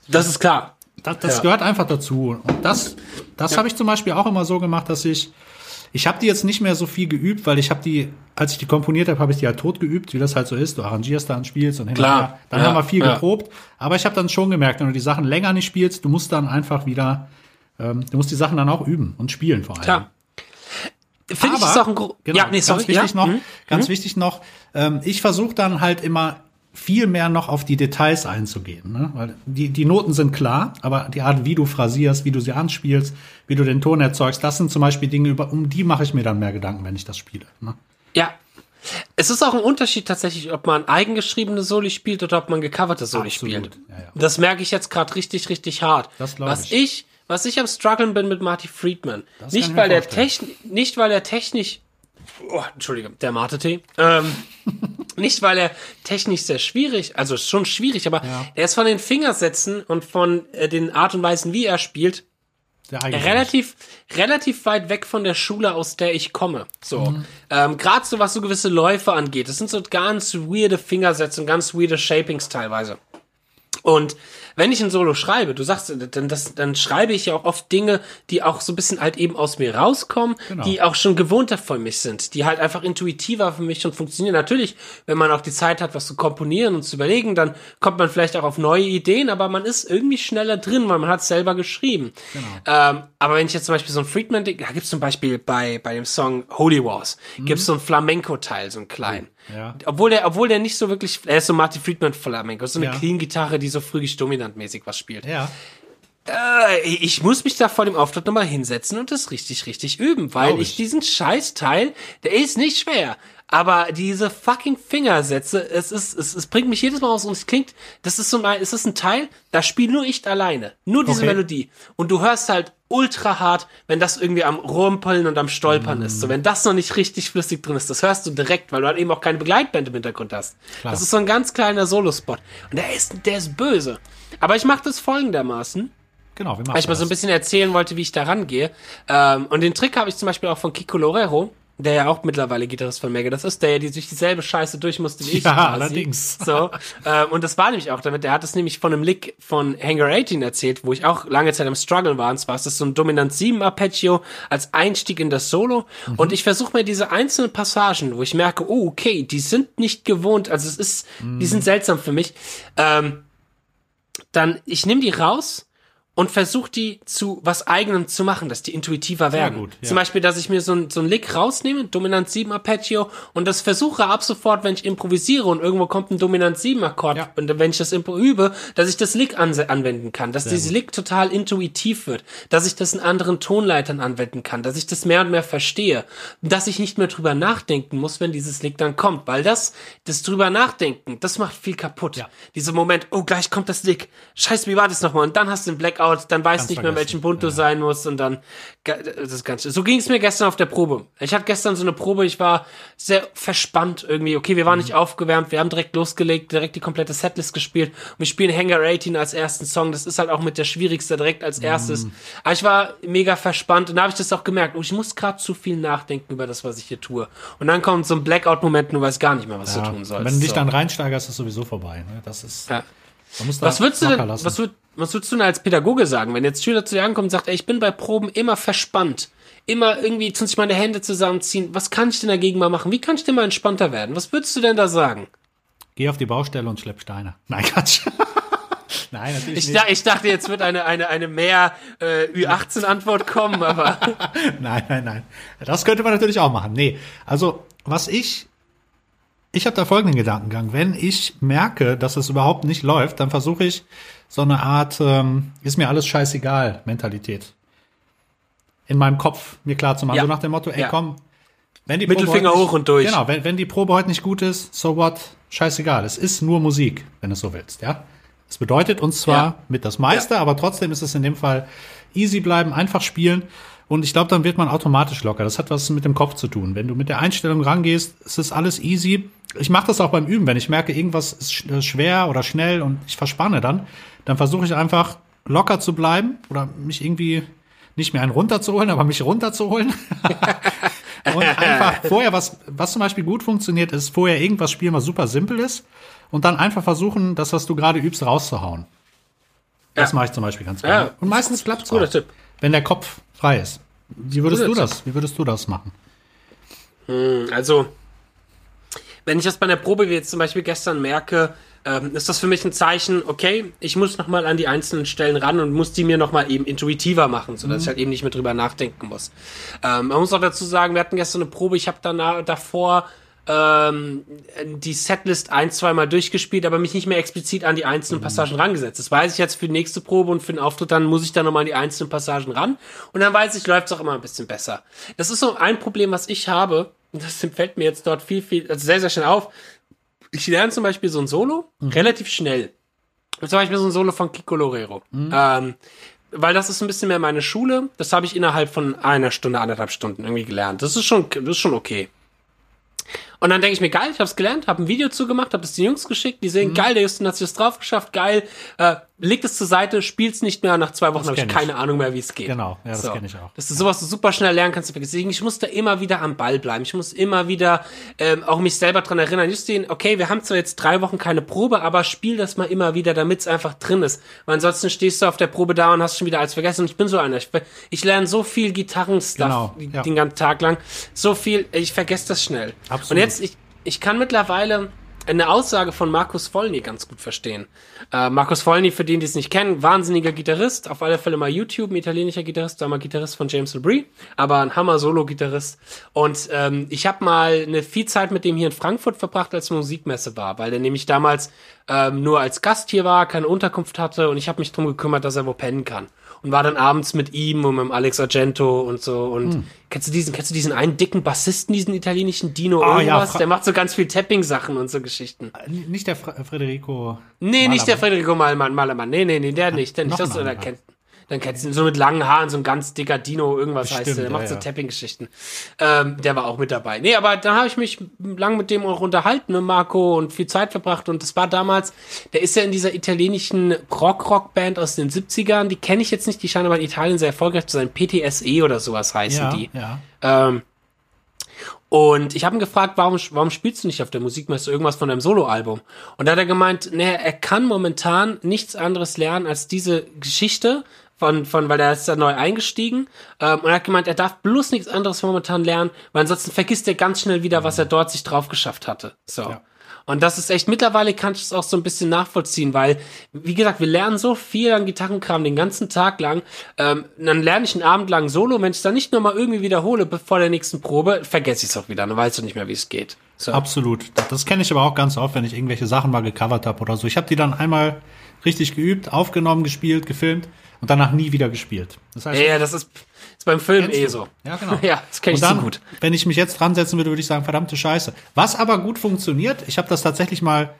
Das ist klar. Das, das ja. gehört einfach dazu. Und das, das ja. habe ich zum Beispiel auch immer so gemacht, dass ich, ich habe die jetzt nicht mehr so viel geübt, weil ich habe die, als ich die komponiert habe, habe ich die halt tot geübt, wie das halt so ist. Du arrangierst dann, spielst und hinterher. Dann ja. haben wir viel geprobt. Aber ich habe dann schon gemerkt, wenn du die Sachen länger nicht spielst, du musst dann einfach wieder, ähm, du musst die Sachen dann auch üben und spielen vor allem. Klar. Finde ich ist auch ein genau, ja, nee, sorry, ganz wichtig ja? noch, mhm. ganz mhm. wichtig noch, ähm, ich versuche dann halt immer viel mehr noch auf die Details einzugehen. Ne? Weil die, die Noten sind klar, aber die Art, wie du phrasierst, wie du sie anspielst, wie du den Ton erzeugst, das sind zum Beispiel Dinge, über, um die mache ich mir dann mehr Gedanken, wenn ich das spiele. Ne? Ja. Es ist auch ein Unterschied tatsächlich, ob man eigengeschriebene Soli spielt oder ob man gecoverte Soli Absolut. spielt. Ja, ja. Das merke ich jetzt gerade richtig, richtig hart. Das Was ich. ich was ich am struggeln bin mit Marty Friedman. Das nicht weil der technisch, nicht weil er technisch, oh, Entschuldige, der Mate-Tee, ähm, nicht weil er technisch sehr schwierig, also schon schwierig, aber ja. er ist von den Fingersätzen und von äh, den Art und Weisen, wie er spielt, relativ relativ weit weg von der Schule aus der ich komme. So. Mhm. ähm, gerade so was so gewisse Läufe angeht. Das sind so ganz weirde Fingersätze und ganz weirde Shapings teilweise. Und wenn ich ein Solo schreibe, du sagst, dann, das, dann schreibe ich ja auch oft Dinge, die auch so ein bisschen halt eben aus mir rauskommen, Genau. die auch schon gewohnter für mich sind, die halt einfach intuitiver für mich schon funktionieren. Natürlich, wenn man auch die Zeit hat, was zu komponieren und zu überlegen, dann kommt man vielleicht auch auf neue Ideen, aber man ist irgendwie schneller drin, weil man hat es selber geschrieben. Ähm, aber wenn ich jetzt zum Beispiel so ein Friedman, da gibt es zum Beispiel bei, bei dem Song Holy Wars, gibt es so einen Flamenco-Teil, so einen kleinen. Ja. Obwohl der, obwohl der nicht so wirklich, er ist so Marty Friedman Flamenco, so eine Ja. Clean-Gitarre, die so frühig dominantmäßig was spielt. Ja. Äh, ich muss mich da vor dem Auftritt nochmal hinsetzen und das richtig, richtig üben, weil ich. ich. diesen Scheißteil, der ist nicht schwer. Aber diese fucking Fingersätze, es ist, es, es bringt mich jedes Mal aus und es klingt, das ist so ein, es ist ein Teil, da spiele nur ich alleine. Nur diese Okay. Melodie. Und du hörst halt ultra hart, wenn das irgendwie am Rumpeln und am Stolpern ist. So, wenn das noch nicht richtig flüssig drin ist, das hörst du direkt, weil du halt eben auch keine Begleitband im Hintergrund hast. Klar. Das ist so ein ganz kleiner Solospot. Und der ist, der ist böse. Aber ich mache das folgendermaßen Genau, wir machen weil ich mal so ein bisschen erzählen wollte, wie ich da rangehe. Ähm, und den Trick habe ich zum Beispiel auch von Kiko Lorero, der ja auch mittlerweile Gitarrist von Megadeth ist, der ja die, durch dieselbe Scheiße durch musste wie ich. Ja, quasi. allerdings. So, ähm, und das war nämlich auch damit, der hat es nämlich von einem Lick von Hangar 18 erzählt, wo ich auch lange Zeit im Struggle war. Und zwar ist das so ein Dominant 7 Arpeggio als Einstieg in das Solo. Mhm. Und ich versuche mir diese einzelnen Passagen, wo ich merke, oh, okay, die sind nicht gewohnt, also es ist, die Mhm. sind seltsam für mich. Ähm, dann ich nehme die raus und versuche die zu was eigenem zu machen, dass die intuitiver werden. gut, ja. Zum Beispiel, dass ich mir so ein, so ein Lick rausnehme, Dominant 7 Arpeggio, und das versuche ab sofort, wenn ich improvisiere und irgendwo kommt ein Dominant 7 Akkord, Ja. und wenn ich das übe, dass ich das Lick anse- anwenden kann, dass dieses gut. Lick total intuitiv wird, dass ich das in anderen Tonleitern anwenden kann, dass ich das mehr und mehr verstehe, dass ich nicht mehr drüber nachdenken muss, wenn dieses Lick dann kommt, weil das, das drüber nachdenken, das macht viel kaputt. Ja. Dieser Moment, oh, gleich kommt das Lick, scheiße, wie war das nochmal? Und dann hast du den Blackout, dann weißt Ganz nicht mehr, welchen Bund du sein musst und dann, das Ganze. So ging es mir gestern auf der Probe. Ich hatte gestern so eine Probe, ich war sehr verspannt irgendwie. Okay, wir waren Mhm. nicht aufgewärmt, wir haben direkt losgelegt, direkt die komplette Setlist gespielt. Und wir spielen Hangar 18 als ersten Song. Das ist halt auch mit der schwierigste direkt als erstes. Mhm. Aber ich war mega verspannt und da habe ich das auch gemerkt. Oh, ich muss gerade zu viel nachdenken über das, was ich hier tue. Und dann kommt so ein Blackout-Moment und du weißt gar nicht mehr, was ja, du tun sollst. Wenn du dich so. dann reinsteigerst, ist es sowieso vorbei. Ne? Das ist, Ja. Was würdest du denn, lassen. was, würd, was würdest du denn als Pädagoge sagen, wenn jetzt Schüler zu dir ankommen und sagt, ey, ich bin bei Proben immer verspannt, immer irgendwie tun sich meine Hände zusammenziehen, was kann ich denn dagegen mal machen? Wie kann ich denn mal entspannter werden? Was würdest du denn da sagen? Geh auf die Baustelle und schlepp Steine. Nein, Quatsch. Nein, natürlich Ich, nicht. da, ich dachte, jetzt wird eine, eine, eine mehr äh, Ü18-Antwort kommen, aber Nein, nein, nein. Das könnte man natürlich auch machen. Nee, also was ich, ich habe da folgenden Gedankengang. Wenn ich merke, dass es überhaupt nicht läuft, dann versuche ich so eine Art, ähm, ist mir alles scheißegal, Mentalität. In meinem Kopf mir klar zu machen. Ja. So nach dem Motto, ey Ja. komm, wenn die Mittelfinger hoch und durch. Genau, wenn, wenn die Probe heute nicht gut ist, so what, scheißegal. Es ist nur Musik, wenn du es so willst, ja. Es bedeutet uns zwar Ja. mit das meiste, aber trotzdem ist es in dem Fall easy bleiben, einfach spielen. Und ich glaube, dann wird man automatisch locker. Das hat was mit dem Kopf zu tun. Wenn du mit der Einstellung rangehst, es ist alles easy. Ich mache das auch beim Üben. Wenn ich merke, irgendwas ist äh, schwer oder schnell und ich verspanne dann, dann versuche ich einfach locker zu bleiben oder mich irgendwie nicht mehr einen runterzuholen, aber mich runterzuholen. und einfach vorher, was, was zum Beispiel gut funktioniert, ist vorher irgendwas spielen, was super simpel ist. Und dann einfach versuchen, das, was du gerade übst, rauszuhauen. Das Ja. mache ich zum Beispiel ganz Ja, gerne. Und meistens klappt es guter Tipp. wenn der Kopf frei ist. Wie würdest du das? Wie würdest du das machen? Also, wenn ich das bei einer Probe wie jetzt zum Beispiel gestern merke, ähm, ist das für mich ein Zeichen, okay, ich muss nochmal an die einzelnen Stellen ran und muss die mir nochmal eben intuitiver machen, sodass ich halt eben nicht mehr drüber nachdenken muss. Ähm, man muss auch dazu sagen, wir hatten gestern eine Probe, ich habe danach davor ähm, die Setlist ein, zweimal durchgespielt, aber mich nicht mehr explizit an die einzelnen Passagen rangesetzt. Das weiß ich jetzt für die nächste Probe und für den Auftritt, dann muss ich dann nochmal an die einzelnen Passagen ran und dann weiß ich, läuft es auch immer ein bisschen besser. Das ist so ein Problem, was ich habe, das fällt mir jetzt dort viel, viel, also sehr, sehr schnell auf. Ich lerne zum Beispiel so ein Solo relativ schnell. Zum Beispiel so ein Solo von Kiko Lorero. Ähm, weil das ist ein bisschen mehr meine Schule. Das habe ich innerhalb von einer Stunde, anderthalb Stunden irgendwie gelernt. Das ist schon, das ist schon okay. Und dann denke ich mir, geil, ich habe es gelernt, habe ein Video zugemacht, habe es den Jungs geschickt, die sehen, geil, der Justin hat sich das drauf geschafft, geil. Äh, leg es zur Seite, spiel's nicht mehr und nach zwei Wochen habe ich keine Ahnung mehr, wie es geht. Genau, ja, das So. kenn ich auch. Dass du sowas super schnell lernen kannst. Deswegen, ich muss da immer wieder am Ball bleiben. Ich muss immer wieder ähm, auch mich selber dran erinnern. Justin, okay, wir haben zwar jetzt drei Wochen keine Probe, aber spiel das mal immer wieder, damit es einfach drin ist. Weil ansonsten stehst du auf der Probe da und hast schon wieder alles vergessen. Und ich bin so einer. Ich, ich lerne so viel Gitarrenstuff Genau, ja. den ganzen Tag lang. So viel, ich vergesse das schnell. Absolut. Und jetzt, ich, ich kann mittlerweile eine Aussage von Markus Vollny ganz gut verstehen. Äh, Markus Vollny, für den, die es nicht kennen, wahnsinniger Gitarrist, auf alle Fälle mal YouTube, ein italienischer Gitarrist, war mal Gitarrist von James LeBrie, aber ein Hammer-Solo-Gitarrist. Und ähm, ich habe mal eine viel Zeit mit dem hier in Frankfurt verbracht, als Musikmesse war, weil der nämlich damals ähm, nur als Gast hier war, keine Unterkunft hatte und ich habe mich drum gekümmert, dass er wo pennen kann. Und war dann abends mit ihm und mit dem Alex Argento und so. Und Hm. kennst du diesen, kennst du diesen einen dicken Bassisten, diesen italienischen Dino ja, irgendwas? Fra- der macht so ganz viel Tapping-Sachen und so Geschichten. Nicht der Fr Federico. Nee, nicht der Malermann. Federico Malmann, Malermann. Nee, nee, nee, der nicht, der nicht. Das, oder kennt, dann kennst du ihn so mit langen Haaren, so ein ganz dicker Dino, irgendwas heißt Bestimmt, der. Der macht ja, so ja. Tapping-Geschichten. Ähm, der war auch mit dabei. Nee, aber dann habe ich mich lang mit dem auch unterhalten, mit Marco, und viel Zeit verbracht. Und das war damals, der ist ja in dieser italienischen Rock-Rock-Band aus den 70ern. Die kenne ich jetzt nicht, die scheinen aber in Italien sehr erfolgreich zu sein. PTSE oder sowas heißen Ja, die. ja. Ähm, und ich habe ihn gefragt, warum, warum spielst du nicht auf der Musikmesse irgendwas von deinem Soloalbum? Und da hat er gemeint, nee, er kann momentan nichts anderes lernen als diese Geschichte von, von, weil er ist da neu eingestiegen. Ähm, und er hat gemeint, er darf bloß nichts anderes momentan lernen, weil ansonsten vergisst er ganz schnell wieder, was er dort sich drauf geschafft hatte. So. Ja. Und das ist echt, mittlerweile kann ich es auch so ein bisschen nachvollziehen, weil, wie gesagt, wir lernen so viel an Gitarrenkram den ganzen Tag lang. Ähm, dann lerne ich einen Abend lang Solo. Wenn ich es dann nicht nochmal irgendwie wiederhole vor der nächsten Probe, vergesse ich es auch wieder. Dann weißt du nicht mehr, wie es geht. So. Absolut. Das, das kenne ich aber auch ganz oft, wenn ich irgendwelche Sachen mal gecovert habe oder so. Ich habe die dann einmal richtig geübt, aufgenommen, gespielt, gefilmt und danach nie wieder gespielt. Das heißt, Ja, das ist, ist beim Film eh so. Ja, genau. Ja, das kenne ich und so dann, gut. Wenn ich mich jetzt dran setzen würde, würde ich sagen, verdammte Scheiße. Was aber gut funktioniert, ich habe das tatsächlich mal,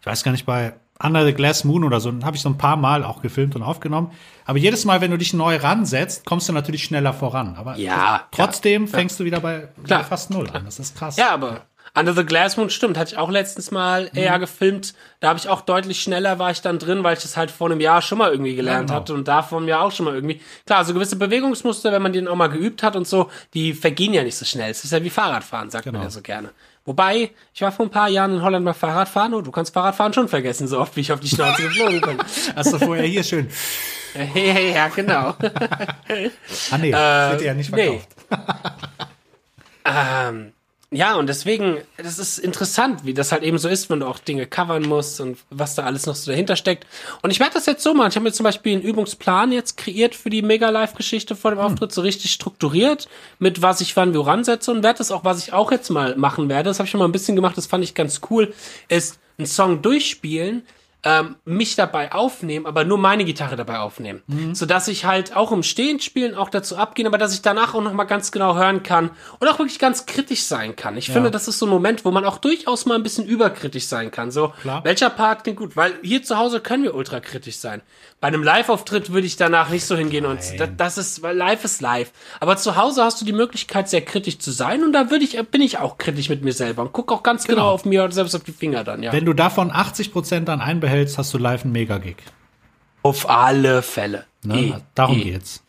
ich weiß gar nicht, bei Under the Glass Moon oder so, habe ich so ein paar Mal auch gefilmt und aufgenommen. Aber jedes Mal, wenn du dich neu ransetzt, kommst du natürlich schneller voran. Aber Ja, trotzdem fängst du wieder bei, bei fast null an. Das ist krass. Ja, aber Under the Glass Moon stimmt, hatte ich auch letztens mal Mhm. eher gefilmt. Da habe ich auch deutlich schneller war ich dann drin, weil ich das halt vor einem Jahr schon mal irgendwie gelernt genau. hatte und da vor einem Jahr auch schon mal irgendwie. Klar, so gewisse Bewegungsmuster, wenn man den auch mal geübt hat und so, die vergehen ja nicht so schnell. Es ist ja wie Fahrradfahren, sagt man Genau. ja so gerne. Wobei, ich war vor ein paar Jahren in Holland mal Fahrradfahren und du kannst Fahrradfahren schon vergessen, so oft wie ich auf die Schnauze geflogen bin. Hast du vorher hier schön. ja, ja, genau. Ah, nee, wird ja nicht nee. verkauft. Ähm, ja, und deswegen, das ist interessant, wie das halt eben so ist, wenn du auch Dinge covern musst und was da alles noch so dahinter steckt. Und ich werde das jetzt so machen. Ich habe mir zum Beispiel einen Übungsplan jetzt kreiert für die Mega-Live-Geschichte vor dem Auftritt, so richtig strukturiert, mit was ich wann woran setze und werde das auch, was ich auch jetzt mal machen werde, das habe ich schon mal ein bisschen gemacht, das fand ich ganz cool, ist einen Song durchspielen, ähm, mich dabei aufnehmen, aber nur meine Gitarre dabei aufnehmen. So dass ich halt auch im Stehen spielen auch dazu abgehen, aber dass ich danach auch nochmal ganz genau hören kann und auch wirklich ganz kritisch sein kann. Ich finde, das ist so ein Moment, wo man auch durchaus mal ein bisschen überkritisch sein kann. So, Klar. welcher Part klingt gut? Weil hier zu Hause können wir ultrakritisch sein. Bei einem Live-Auftritt würde ich danach nicht so hingehen und das, das ist, weil live ist live. Aber zu Hause hast du die Möglichkeit, sehr kritisch zu sein und da würde ich, bin ich auch kritisch mit mir selber und guck auch ganz genau, auf mir und selbst auf die Finger dann, ja. Wenn du davon 80% dann einbehältst, hast du live einen Mega-Gig. Auf alle Fälle. Ne? Eh, Darum eh. geht's.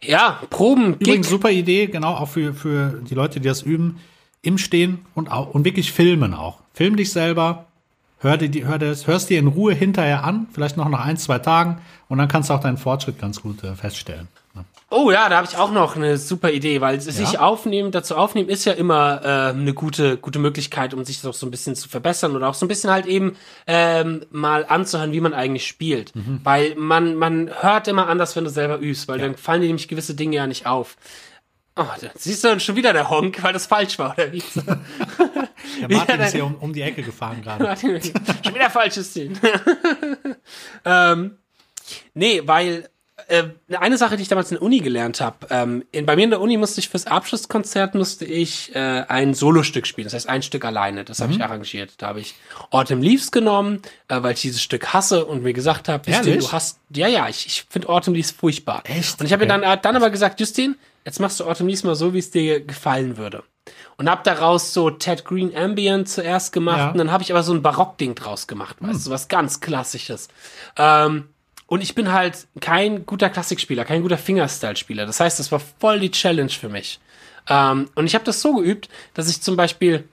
Ja, Proben, Übrigens super Idee, genau, auch für, für die Leute, die das üben, im Stehen und auch, und wirklich filmen auch. Film dich selber, hör dir, die- hör das, hörst dir in Ruhe hinterher an, vielleicht noch nach ein, zwei Tagen, und dann kannst du auch deinen Fortschritt ganz gut äh, feststellen. Ne? Oh ja, da habe ich auch noch eine super Idee, weil sich Ja? aufnehmen, dazu aufnehmen, ist ja immer äh, eine gute, gute Möglichkeit, um sich doch so ein bisschen zu verbessern oder auch so ein bisschen halt eben ähm, mal anzuhören, wie man eigentlich spielt. Mhm. Weil man, man hört immer anders, wenn du selber übst, weil dann fallen dir nämlich gewisse Dinge ja nicht auf. Oh, siehst du dann schon wieder der Honk, weil das falsch war, oder wie? Der Martin ist hier um, um die Ecke gefahren gerade. Schon wieder falsches Ziel. ähm, nee, weil äh, eine Sache, die ich damals in der Uni gelernt habe, ähm, in, bei mir in der Uni musste ich fürs Abschlusskonzert musste ich äh, ein Solostück spielen, das heißt ein Stück alleine. Das habe ich arrangiert. Da habe ich Autumn Leaves genommen, äh, weil ich dieses Stück hasse und mir gesagt habe, Justin, du hast, ja, ja, ich, ich finde Autumn Leaves furchtbar. Echt? Und ich habe mir Okay. dann, äh, dann aber gesagt, Justin, jetzt machst du Autumn Leaves mal so, wie es dir gefallen würde. und habe daraus so Ted Green Ambient zuerst gemacht Ja. und dann habe ich aber so ein Barockding draus gemacht, weißt du, was ganz klassisches. Ähm, und ich bin halt kein guter Klassikspieler, kein guter Fingerstyle-Spieler. Das heißt, das war voll die Challenge für mich. Ähm, und ich habe das so geübt, dass ich zum Beispiel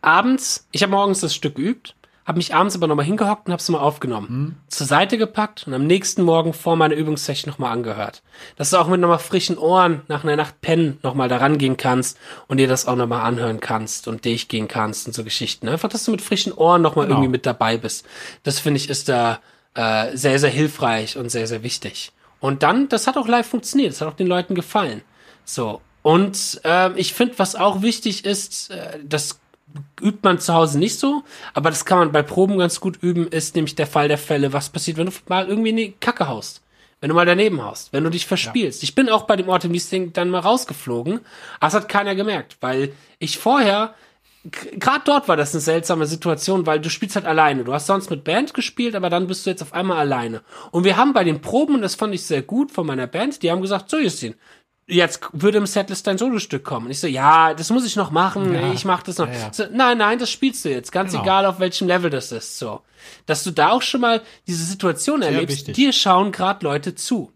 abends, ich habe morgens das Stück geübt, habe mich abends aber nochmal hingehockt und habe es mal aufgenommen, zur Seite gepackt und am nächsten Morgen vor meiner Übungssession nochmal angehört. Dass du auch mit nochmal frischen Ohren nach einer Nacht pennen nochmal da rangehen kannst und dir das auch nochmal anhören kannst und durchgehen kannst und so Geschichten. Einfach, dass du mit frischen Ohren nochmal Genau. irgendwie mit dabei bist. Das finde ich ist da äh, sehr, sehr hilfreich und sehr, sehr wichtig. Und dann, das hat auch live funktioniert, das hat auch den Leuten gefallen. So. Und ähm, ich finde, was auch wichtig ist, äh, das übt man zu Hause nicht so, aber das kann man bei Proben ganz gut üben, ist nämlich der Fall der Fälle, was passiert, wenn du mal irgendwie eine Kacke haust. Wenn du mal daneben haust, wenn du dich verspielst. Ich bin auch bei dem Ortemis-Ding dann mal rausgeflogen, aber es hat keiner gemerkt, weil ich vorher, gerade dort war das eine seltsame Situation, weil du spielst halt alleine. Du hast sonst mit Band gespielt, aber dann bist du jetzt auf einmal alleine. Und wir haben bei den Proben, und das fand ich sehr gut von meiner Band, die haben gesagt, so Justin, jetzt würde im Setlist dein Solostück kommen. Und ich so, ja, das muss ich noch machen, Ja. ich mach das noch. Ja, ja. So, nein, nein, das spielst du jetzt, ganz Genau. egal auf welchem Level das ist, so. Dass du da auch schon mal diese Situation erlebst, dir schauen gerade Leute zu.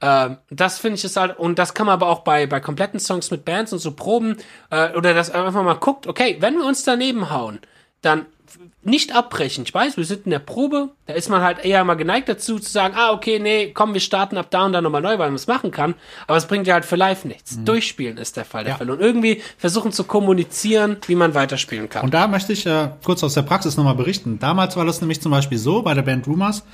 Ähm, das finde ich ist halt, und das kann man aber auch bei, bei kompletten Songs mit Bands und so Proben, äh, oder dass einfach mal guckt, okay, wenn wir uns daneben hauen, dann nicht abbrechen. Ich weiß, wir sind in der Probe, da ist man halt eher mal geneigt dazu zu sagen, ah, okay, nee, komm, wir starten ab da und dann nochmal neu, weil man es machen kann. Aber es bringt ja halt für live nichts. Durchspielen ist der Fall der Mhm. Ja. Fall. Und irgendwie versuchen zu kommunizieren, wie man weiterspielen kann. Und da möchte ich äh, kurz aus der Praxis nochmal berichten. Damals war das nämlich zum Beispiel so bei der Band Rumors,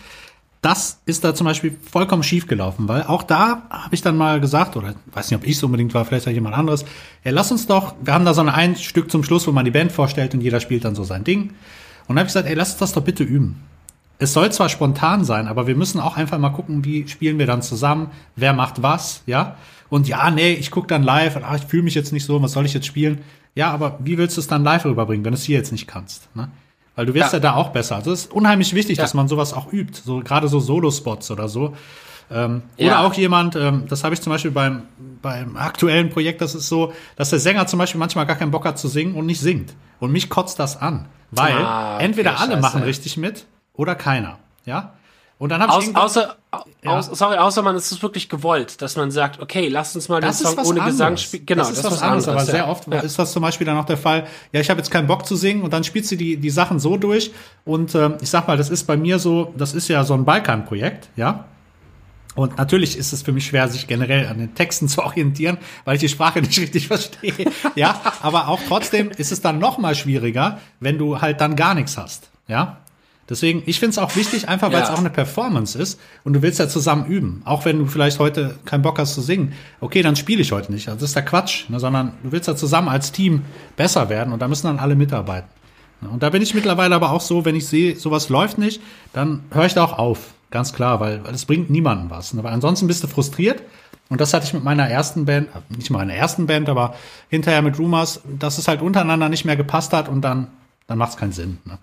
das ist da zum Beispiel vollkommen schief gelaufen, weil auch da habe ich dann mal gesagt, oder weiß nicht, ob ich es unbedingt war, vielleicht auch jemand anderes, ja, lass uns doch, wir haben da so ein, ein Stück zum Schluss, wo man die Band vorstellt und jeder spielt dann so sein Ding. Und dann habe ich gesagt, ey, lass uns das doch bitte üben. Es soll zwar spontan sein, aber wir müssen auch einfach mal gucken, wie spielen wir dann zusammen, wer macht was, ja. Und ja, nee, ich gucke dann live ach, ich fühle mich jetzt nicht so, was soll ich jetzt spielen? Ja, aber wie willst du es dann live rüberbringen, wenn du es hier jetzt nicht kannst? Ne? Weil du wirst ja. Ja. da auch besser. Also es ist unheimlich wichtig, Ja. dass man sowas auch übt. So gerade so Solo-Spots oder so. Ähm, Ja. Oder auch jemand, ähm, das habe ich zum Beispiel beim, beim aktuellen Projekt, das ist so, dass der Sänger zum Beispiel manchmal gar keinen Bock hat zu singen und nicht singt. Und mich kotzt das an. Weil Ah, okay, entweder alle scheiße. machen richtig mit oder keiner. Ja? Und dann habe ich Aus, außer, Ja. aus, sorry, außer man ist es wirklich gewollt, dass man sagt, okay, lasst uns mal den Das ist Song was ohne Gesang anderes. spielen. Genau, das ist was anderes. Aber sehr oft ja. ist das zum Beispiel dann auch der Fall, ja, ich habe jetzt keinen Bock zu singen und dann spielst du die, die Sachen so durch. Und ähm, ich sag mal, das ist bei mir so, das ist ja so ein Balkan-Projekt, ja. Und natürlich ist es für mich schwer, sich generell an den Texten zu orientieren, weil ich die Sprache nicht richtig verstehe. ja, aber auch trotzdem ist es dann noch mal schwieriger, wenn du halt dann gar nichts hast. Ja, deswegen, ich finde es auch wichtig, einfach weil es Ja. auch eine Performance ist und du willst ja zusammen üben. Auch wenn du vielleicht heute keinen Bock hast zu singen, okay, dann spiele ich heute nicht. Also das ist der Quatsch, ne, sondern du willst ja zusammen als Team besser werden und da müssen dann alle mitarbeiten. Und da bin ich mittlerweile aber auch so, wenn ich sehe, sowas läuft nicht, dann höre ich da auch auf. Ganz klar, weil, weil es bringt niemandem was. Ne? Weil ansonsten bist du frustriert. Und das hatte ich mit meiner ersten Band, äh, nicht meiner ersten Band, aber hinterher mit Rumors, dass es halt untereinander nicht mehr gepasst hat und dann, dann macht es keinen Sinn. Ne?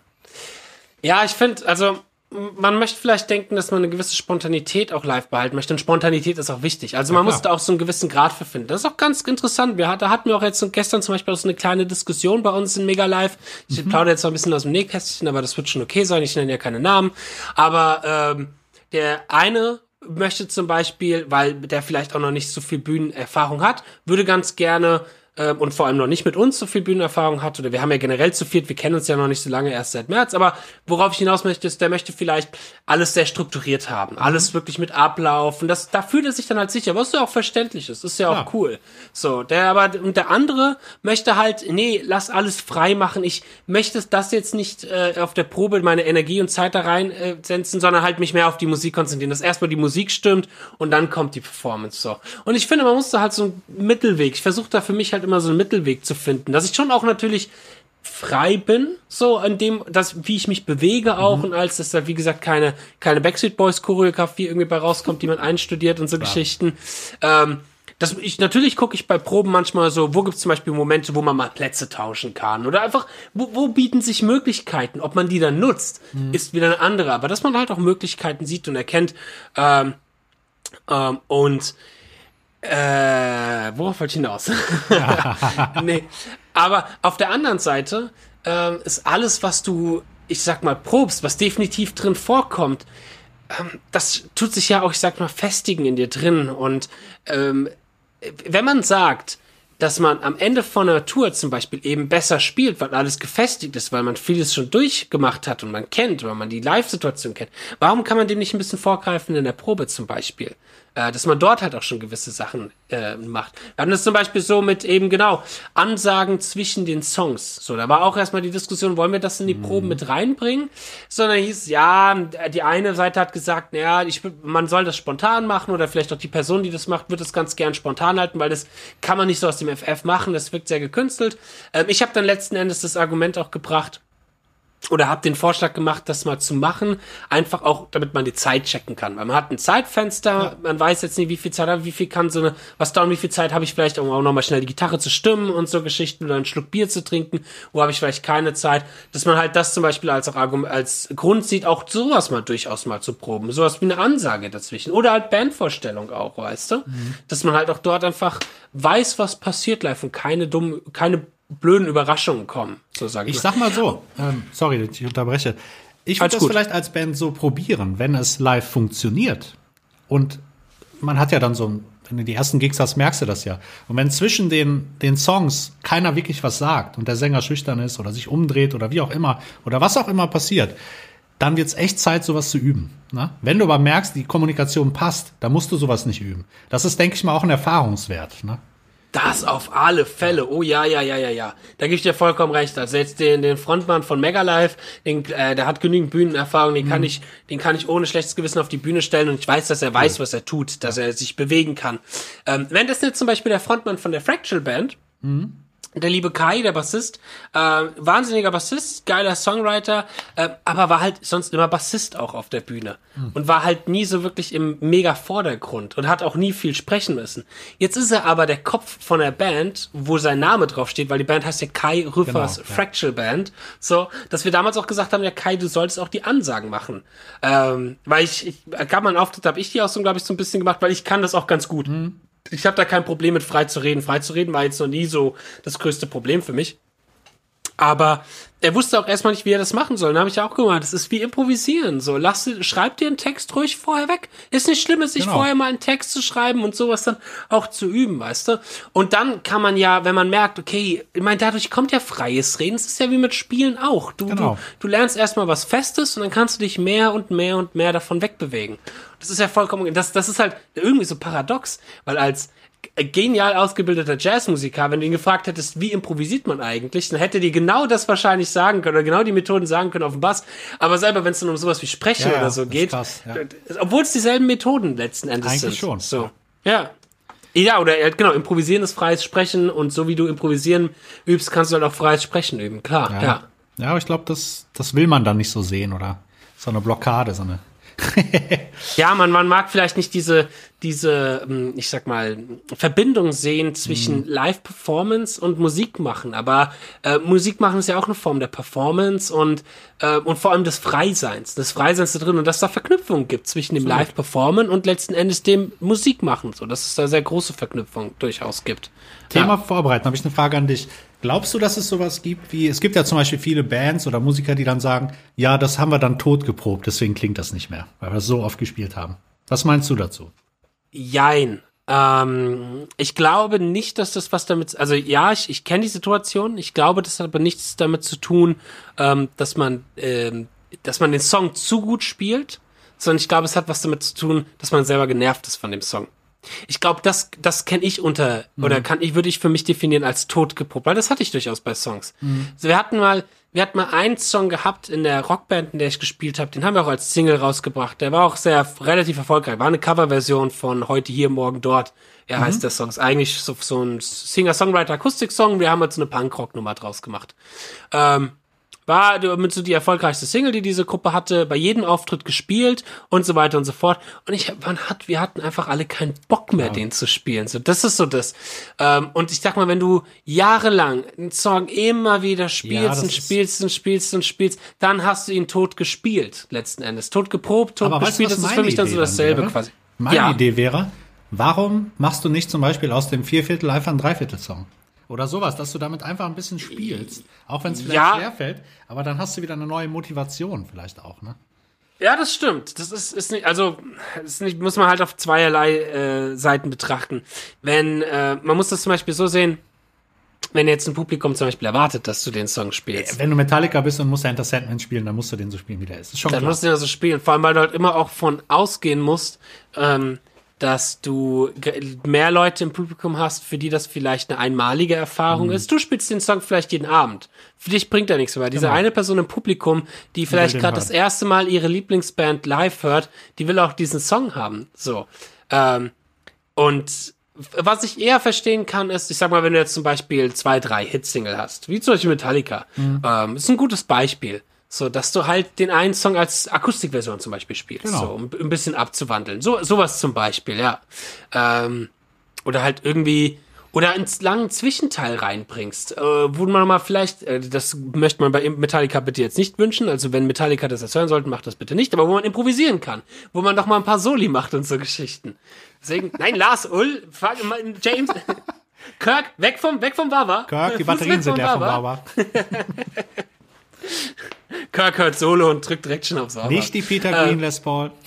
Ja, ich finde, also man möchte vielleicht denken, dass man eine gewisse Spontanität auch live behalten möchte. Und Spontanität ist auch wichtig. Also man klar. muss da auch so einen gewissen Grad für finden. Das ist auch ganz interessant. Wir, da hatten wir auch jetzt gestern zum Beispiel auch so eine kleine Diskussion bei uns in Mega Live. Ich plaudere jetzt mal ein bisschen aus dem Nähkästchen, aber das wird schon okay sein. Ich nenne ja keine Namen. Aber ähm, der eine möchte zum Beispiel, weil der vielleicht auch noch nicht so viel Bühnenerfahrung hat, würde ganz gerne ähm, und vor allem noch nicht mit uns so viel Bühnenerfahrung hat, oder wir haben ja generell zu viert, wir kennen uns ja noch nicht so lange, erst seit März, aber worauf ich hinaus möchte, ist, der möchte vielleicht alles sehr strukturiert haben, alles wirklich mit Ablauf, und das, da fühlt er sich dann halt sicher, was ja auch verständlich ist, ist ja auch Klar. cool. So, der aber, und der andere möchte halt, nee, lass alles frei machen, ich möchte das jetzt nicht äh, auf der Probe meine Energie und Zeit da rein äh, setzen, sondern halt mich mehr auf die Musik konzentrieren, dass erstmal die Musik stimmt und dann kommt die Performance so. Und ich finde, man muss da halt so einen Mittelweg, ich versuche da für mich halt immer so einen Mittelweg zu finden, dass ich schon auch natürlich frei bin, so an dem, das, wie ich mich bewege auch Mhm. und als dass da, wie gesagt, keine, keine Backstreet Boys Choreografie irgendwie bei rauskommt, die man einstudiert und so Geschichten. Ähm, das, ich, natürlich gucke ich bei Proben manchmal so, wo gibt es zum Beispiel Momente, wo man mal Plätze tauschen kann oder einfach, wo, wo bieten sich Möglichkeiten, ob man die dann nutzt, ist wieder eine andere, aber dass man halt auch Möglichkeiten sieht und erkennt ähm, ähm, und Äh, worauf wollte ich hinaus? nee. Aber auf der anderen Seite ähm, ist alles, was du, ich sag mal, probst, was definitiv drin vorkommt, ähm, das tut sich ja auch, ich sag mal, festigen in dir drin. Und ähm, wenn man sagt, dass man am Ende von einer Tour zum Beispiel eben besser spielt, weil alles gefestigt ist, weil man vieles schon durchgemacht hat und man kennt, weil man die Live-Situation kennt. Warum kann man dem nicht ein bisschen vorgreifen in der Probe zum Beispiel? Äh, dass man dort halt auch schon gewisse Sachen äh, macht. Wir hatten das zum Beispiel so mit eben genau Ansagen zwischen den Songs. So, da war auch erstmal die Diskussion, wollen wir das in die Proben mit reinbringen? Sondern hieß, ja, die eine Seite hat gesagt, naja, ich, man soll das spontan machen oder vielleicht auch die Person, die das macht, wird es ganz gern spontan halten, weil das kann man nicht so aus dem FF machen, das wirkt sehr gekünstelt. Ähm, ich habe dann letzten Endes das Argument auch gebracht, oder habe den Vorschlag gemacht, das mal zu machen, einfach auch, damit man die Zeit checken kann. Weil man hat ein Zeitfenster, ja. man weiß jetzt nicht, wie viel Zeit habe, wie viel kann so eine, was dauert, wie viel Zeit habe ich vielleicht, um auch nochmal schnell die Gitarre zu stimmen und so Geschichten oder einen Schluck Bier zu trinken, wo habe ich vielleicht keine Zeit, dass man halt das zum Beispiel als auch Argument, als Grund sieht, auch sowas mal durchaus mal zu proben, sowas wie eine Ansage dazwischen oder halt Bandvorstellung auch, weißt du, mhm. dass man halt auch dort einfach weiß, was passiert live und keine dumm, keine blöden Überraschungen kommen, so sage ich. Ich sag mal so, ähm, sorry, ich unterbreche. Ich würde das gut. vielleicht als Band so probieren, wenn es live funktioniert. Und man hat ja dann so ein, wenn du die ersten Gigs hast, merkst du das ja. Und wenn zwischen den, den Songs keiner wirklich was sagt und der Sänger schüchtern ist oder sich umdreht oder wie auch immer oder was auch immer passiert, dann wird's echt Zeit, sowas zu üben. Ne? Wenn du aber merkst, die Kommunikation passt, dann musst du sowas nicht üben. Das ist, denke ich mal, auch ein Erfahrungswert. Ne? Das auf alle Fälle. Oh ja, ja, ja, ja, ja. Da gebe ich dir vollkommen recht. Also jetzt den, den Frontmann von Megalife, den, äh, der hat genügend Bühnenerfahrung, den mhm. kann ich, den kann ich ohne schlechtes Gewissen auf die Bühne stellen und ich weiß, dass er weiß, was er tut, dass er sich bewegen kann. Ähm, wenn das jetzt zum Beispiel der Frontmann von der Fractal Band, mhm der liebe Kai, der Bassist, äh, wahnsinniger Bassist, geiler Songwriter, äh, aber war halt sonst immer Bassist auch auf der Bühne hm. und war halt nie so wirklich im mega Vordergrund und hat auch nie viel sprechen müssen. Jetzt ist er aber der Kopf von der Band, wo sein Name drauf steht, weil die Band heißt ja Kai Rüffers genau, Fractal ja. Band, so, dass wir damals auch gesagt haben, ja Kai, du solltest auch die Ansagen machen, ähm, weil ich, ich gab mal einen Auftritt, habe ich die auch so, glaube ich, so ein bisschen gemacht, weil ich kann das auch ganz gut. Hm ich habe da kein Problem mit frei zu reden. Frei zu reden war jetzt noch nie so das größte Problem für mich. Aber er wusste auch erstmal nicht, wie er das machen soll. Da habe ich auch gemacht, das ist wie improvisieren. So, lass, schreib dir einen Text ruhig vorher weg. Ist nicht schlimm, sich genau. vorher mal einen Text zu schreiben und sowas dann auch zu üben, weißt du? Und dann kann man ja, wenn man merkt, okay, ich meine, dadurch kommt ja freies Reden. Es ist ja wie mit Spielen auch. Du, genau. du, du lernst erstmal was Festes und dann kannst du dich mehr und mehr und mehr davon wegbewegen. Das ist ja vollkommen, das, das ist halt irgendwie so paradox, weil als genial ausgebildeter Jazzmusiker, wenn du ihn gefragt hättest, wie improvisiert man eigentlich, dann hätte dir genau das wahrscheinlich sagen können oder genau die Methoden sagen können auf dem Bass. Aber selber, wenn es dann um sowas wie Sprechen ja, oder so geht, krass, ja. obwohl es dieselben Methoden letzten Endes eigentlich sind. Eigentlich schon. So. Ja. Ja, oder genau, improvisieren ist freies Sprechen und so wie du improvisieren übst, kannst du halt auch freies Sprechen üben, klar, ja. Ja, ja aber ich glaube, das, das will man dann nicht so sehen, oder? So eine Blockade, so eine ja, man, man mag vielleicht nicht diese, diese, ähm, ich sag mal, Verbindung sehen zwischen mhm. Live-Performance und Musik machen. Aber äh, Musik machen ist ja auch eine Form der Performance und, äh, und vor allem des Freiseins, des Freiseins da drin und dass da Verknüpfungen gibt zwischen dem Live-Performen und letzten Endes dem Musikmachen. So, dass es da sehr große Verknüpfungen durchaus gibt. Thema ja. vorbereiten, habe ich eine Frage an dich. Glaubst du, dass es sowas gibt wie, es gibt ja zum Beispiel viele Bands oder Musiker, die dann sagen, ja, das haben wir dann tot geprobt, deswegen klingt das nicht mehr, weil wir es so oft gespielt haben. Was meinst du dazu? Jein. Ähm, ich glaube nicht, dass das was damit, also ja, ich, ich kenne die Situation. Ich glaube, das hat aber nichts damit zu tun, ähm, dass man, ähm, dass man den Song zu gut spielt, sondern ich glaube, es hat was damit zu tun, dass man selber genervt ist von dem Song. Ich glaube, das, das kenne ich unter, mhm. oder kann ich, würde ich für mich definieren als tot geprobt, weil das hatte ich durchaus bei Songs. Mhm. Also wir hatten mal, wir hatten mal einen Song gehabt in der Rockband, in der ich gespielt habe, den haben wir auch als Single rausgebracht. Der war auch sehr relativ erfolgreich. War eine Coverversion von Heute hier, morgen dort. Er mhm. heißt der Song. Ist eigentlich so, so ein Singer-Songwriter-Akustik-Song. Wir haben jetzt eine Punk-Rock-Nummer draus gemacht. Ähm, war mit so die erfolgreichste Single, die diese Gruppe hatte, bei jedem Auftritt gespielt und so weiter und so fort. Und ich, man hat, wir hatten einfach alle keinen Bock mehr, ja. den zu spielen. So, das ist so das. Ähm, und ich sag mal, wenn du jahrelang einen Song immer wieder spielst ja, und spielst und spielst und spielst, dann hast du ihn tot gespielt, letzten Endes. Tot geprobt, tot Aber gespielt. Weißt das ist für mich dann so dasselbe wäre? quasi. Meine ja. Idee wäre, warum machst du nicht zum Beispiel aus dem Vierviertel einfach einen Dreiviertel-Song? Oder sowas, dass du damit einfach ein bisschen spielst. Auch wenn es vielleicht Ja. schwerfällt, aber dann hast du wieder eine neue Motivation vielleicht auch, ne? Ja, das stimmt. Das ist, ist nicht, also ist nicht, muss man halt auf zweierlei äh, Seiten betrachten. Wenn, äh, man muss das zum Beispiel so sehen, wenn jetzt ein Publikum zum Beispiel erwartet, dass du den Song spielst, Wenn du Metallica bist und musst Enter Sandman spielen, dann musst du den so spielen, wie der ist. ist schon dann klar. musst du den also spielen. Vor allem, weil du halt immer auch von ausgehen musst, ähm, dass du mehr Leute im Publikum hast, für die das vielleicht eine einmalige Erfahrung Mhm. ist. Du spielst den Song vielleicht jeden Abend. Für dich bringt er nichts, weil diese Genau. eine Person im Publikum, die vielleicht gerade das erste Mal ihre Lieblingsband live hört, die will auch diesen Song haben. So. Ähm, und was ich eher verstehen kann, ist, ich sag mal, wenn du jetzt zum Beispiel zwei, drei Hitsingle hast, wie zum Beispiel Metallica, Mhm. ähm, ist ein gutes Beispiel. So, dass du halt den einen Song als Akustikversion zum Beispiel spielst, Genau. so, um ein bisschen abzuwandeln. So, sowas zum Beispiel, ja. Ähm, oder halt irgendwie, oder einen langen Zwischenteil reinbringst, äh, wo man mal vielleicht, äh, das möchte man bei Metallica bitte jetzt nicht wünschen, also wenn Metallica das jetzt hören sollten, macht das bitte nicht, aber wo man improvisieren kann, wo man doch mal ein paar Soli macht und so Geschichten. Deswegen, nein, Lars, Ull, James, Kirk, weg vom, weg vom Baba. Kirk, die Batterien sind vom ja von Baba. Kirk hört Solo und drückt direkt schon aufs Baba. Nicht die Peter Green Les Paul.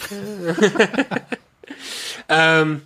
Ähm,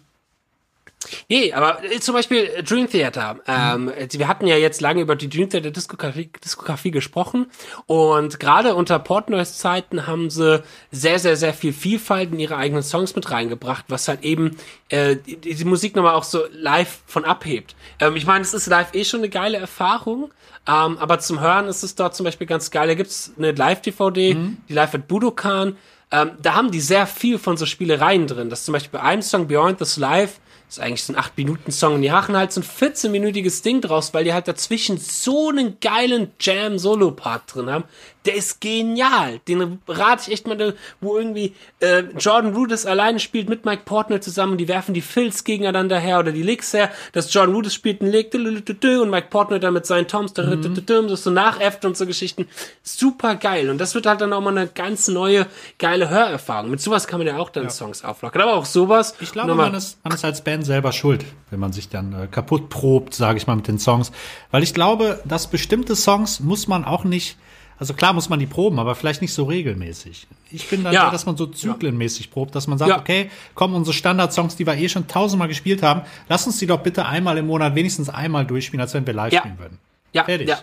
nee, aber äh, zum Beispiel äh, Dream Theater. Ähm, äh, wir hatten ja jetzt lange über die Dream Theater Diskografie, Diskografie gesprochen und gerade unter Portnoise-Zeiten haben sie sehr, sehr, sehr viel Vielfalt in ihre eigenen Songs mit reingebracht, was halt eben äh, die, die Musik nochmal auch so live von abhebt. Ähm, ich meine, es ist live eh schon eine geile Erfahrung, ähm, aber zum Hören ist es dort zum Beispiel ganz geil. Da gibt's eine Live-DVD, die live at Budokan. Ähm, da haben die sehr viel von so Spielereien drin. Das zum Beispiel bei einem Song Beyond This Life ist eigentlich so ein 8-Minuten-Song und die hachen halt so ein 14-minütiges Ding draus, weil die halt dazwischen so einen geilen Jam-Solo-Part drin haben. Der ist genial. Den rate ich echt mal, wo irgendwie äh, Jordan Rudess alleine spielt mit Mike Portner zusammen und die werfen die Fills gegeneinander her oder die Licks her, dass Jordan Rudess spielt einen Lick und Mike Portner dann mit seinen Toms das so nachäfft und so Geschichten. Super geil. Und das wird halt dann auch mal eine ganz neue, geile Hörerfahrung. Mit sowas kann man ja auch dann Songs auflockern. Aber auch sowas. Ich glaube, man ist, man ist als Band selber schuld, wenn man sich dann äh, kaputt probt, sage ich mal, mit den Songs. Weil ich glaube, dass bestimmte Songs muss man auch nicht, also klar muss man die proben, aber vielleicht nicht so regelmäßig. Ich bin dann Ja. der, dass man so zyklenmäßig probt, dass man sagt, Ja. okay, komm, unsere Standardsongs, die wir eh schon tausendmal gespielt haben, lass uns die doch bitte einmal im Monat wenigstens einmal durchspielen, als wenn wir live Ja. spielen würden. Ja, Fertig. ja.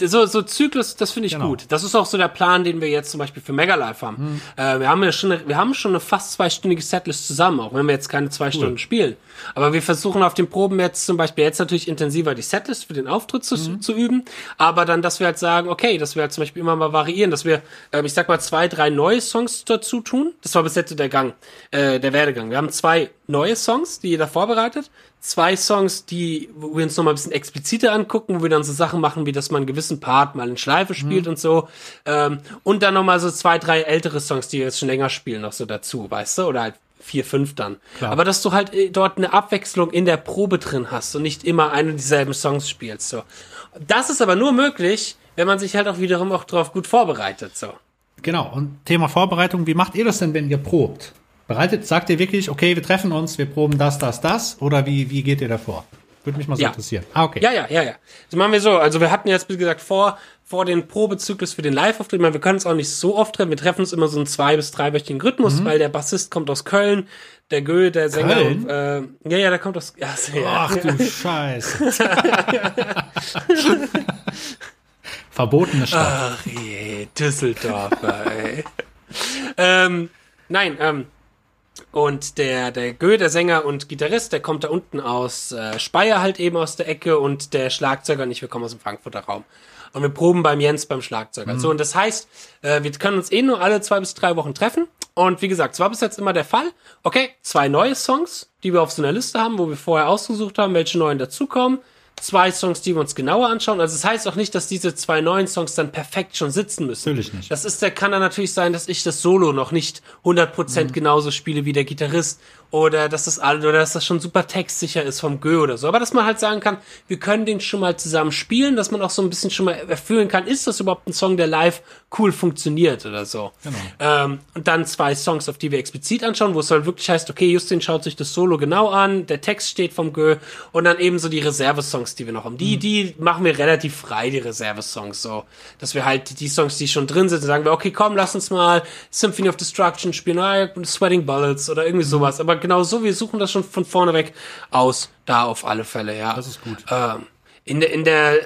So, so Zyklus, das finde ich Genau. gut. Das ist auch so der Plan, den wir jetzt zum Beispiel für Megalife haben. Äh, wir haben ja schon, eine, wir haben schon eine fast zweistündige Setlist zusammen, auch wenn wir jetzt keine zwei Stunden spielen. Aber wir versuchen auf den Proben jetzt zum Beispiel jetzt natürlich intensiver die Setlist für den Auftritt zu, zu üben, aber dann, dass wir halt sagen, okay, dass wir halt zum Beispiel immer mal variieren, dass wir, ähm, ich sag mal, zwei, drei neue Songs dazu tun. Das war bis jetzt so der Gang, äh, der Werdegang. Wir haben zwei neue Songs, die jeder vorbereitet. Zwei Songs, die, wo wir uns noch mal ein bisschen expliziter angucken, wo wir dann so Sachen machen, wie dass man einen gewissen Part mal in Schleife spielt und so. Ähm, und dann noch mal so zwei, drei ältere Songs, die wir jetzt schon länger spielen, noch so dazu, weißt du? Oder halt vier, fünf dann. Klar. Aber dass du halt äh, dort eine Abwechslung in der Probe drin hast und nicht immer eine und dieselben Songs spielst. So. Das ist aber nur möglich, wenn man sich halt auch wiederum auch drauf gut vorbereitet. So. Genau, und Thema Vorbereitung, wie macht ihr das denn, wenn ihr probt? Bereitet, sagt ihr wirklich, okay, wir treffen uns, wir proben das, das, das, oder wie, wie geht ihr davor? Würde mich mal so Ja. interessieren. Ah, okay. Ja, ja, ja, ja. Das machen wir so. Also wir hatten jetzt, wie gesagt, vor, vor den Probezyklus für den Live-Auftritt, ich meine, wir können uns auch nicht so oft treffen. Wir treffen uns immer so einen zwei- bis dreiwöchigen Rhythmus, weil der Bassist kommt aus Köln, der Gö, der Sänger. Köln? Äh, ja, ja, der kommt aus. Ja, ja. Ach du Scheiße. Verbotene Stadt. Ach je, Düsseldorfer, ey. ähm, nein, ähm, und der, der Gö, der Sänger und Gitarrist, der kommt da unten aus äh, Speyer halt eben aus der Ecke und der Schlagzeuger nicht, wir kommen aus dem Frankfurter Raum. Und wir proben beim Jens beim Schlagzeuger. So, und das heißt, äh, wir können uns eh nur alle zwei bis drei Wochen treffen. Und wie gesagt, es war bis jetzt immer der Fall. Okay, zwei neue Songs, die wir auf so einer Liste haben, wo wir vorher ausgesucht haben, welche neuen dazukommen. Zwei Songs, die wir uns genauer anschauen. Also es das heißt auch nicht, dass diese zwei neuen Songs dann perfekt schon sitzen müssen. Natürlich nicht. Das ist, der kann dann natürlich sein, dass ich das Solo noch nicht 100% mhm. genauso spiele wie der Gitarrist oder dass das alle oder dass das schon super textsicher ist vom Gö oder so. Aber dass man halt sagen kann, wir können den schon mal zusammen spielen, dass man auch so ein bisschen schon mal erfüllen kann, ist das überhaupt ein Song, der live cool funktioniert oder so. Genau. Ähm, und dann zwei Songs, auf die wir explizit anschauen, wo es halt wirklich heißt, okay, Justin schaut sich das Solo genau an, der Text steht vom Gö und dann eben so die Reserve-Songs, die wir noch haben. Die, mhm. die machen wir relativ frei, die Reserve-Songs, so. Dass wir halt die Songs, die schon drin sind, sagen wir, okay, komm, lass uns mal Symphony of Destruction spielen, ah, Sweating Bullets oder irgendwie mhm. sowas. Aber genau so, wir suchen das schon von vorne weg aus, da auf alle Fälle, ja. Das ist gut. Ähm, in der, in der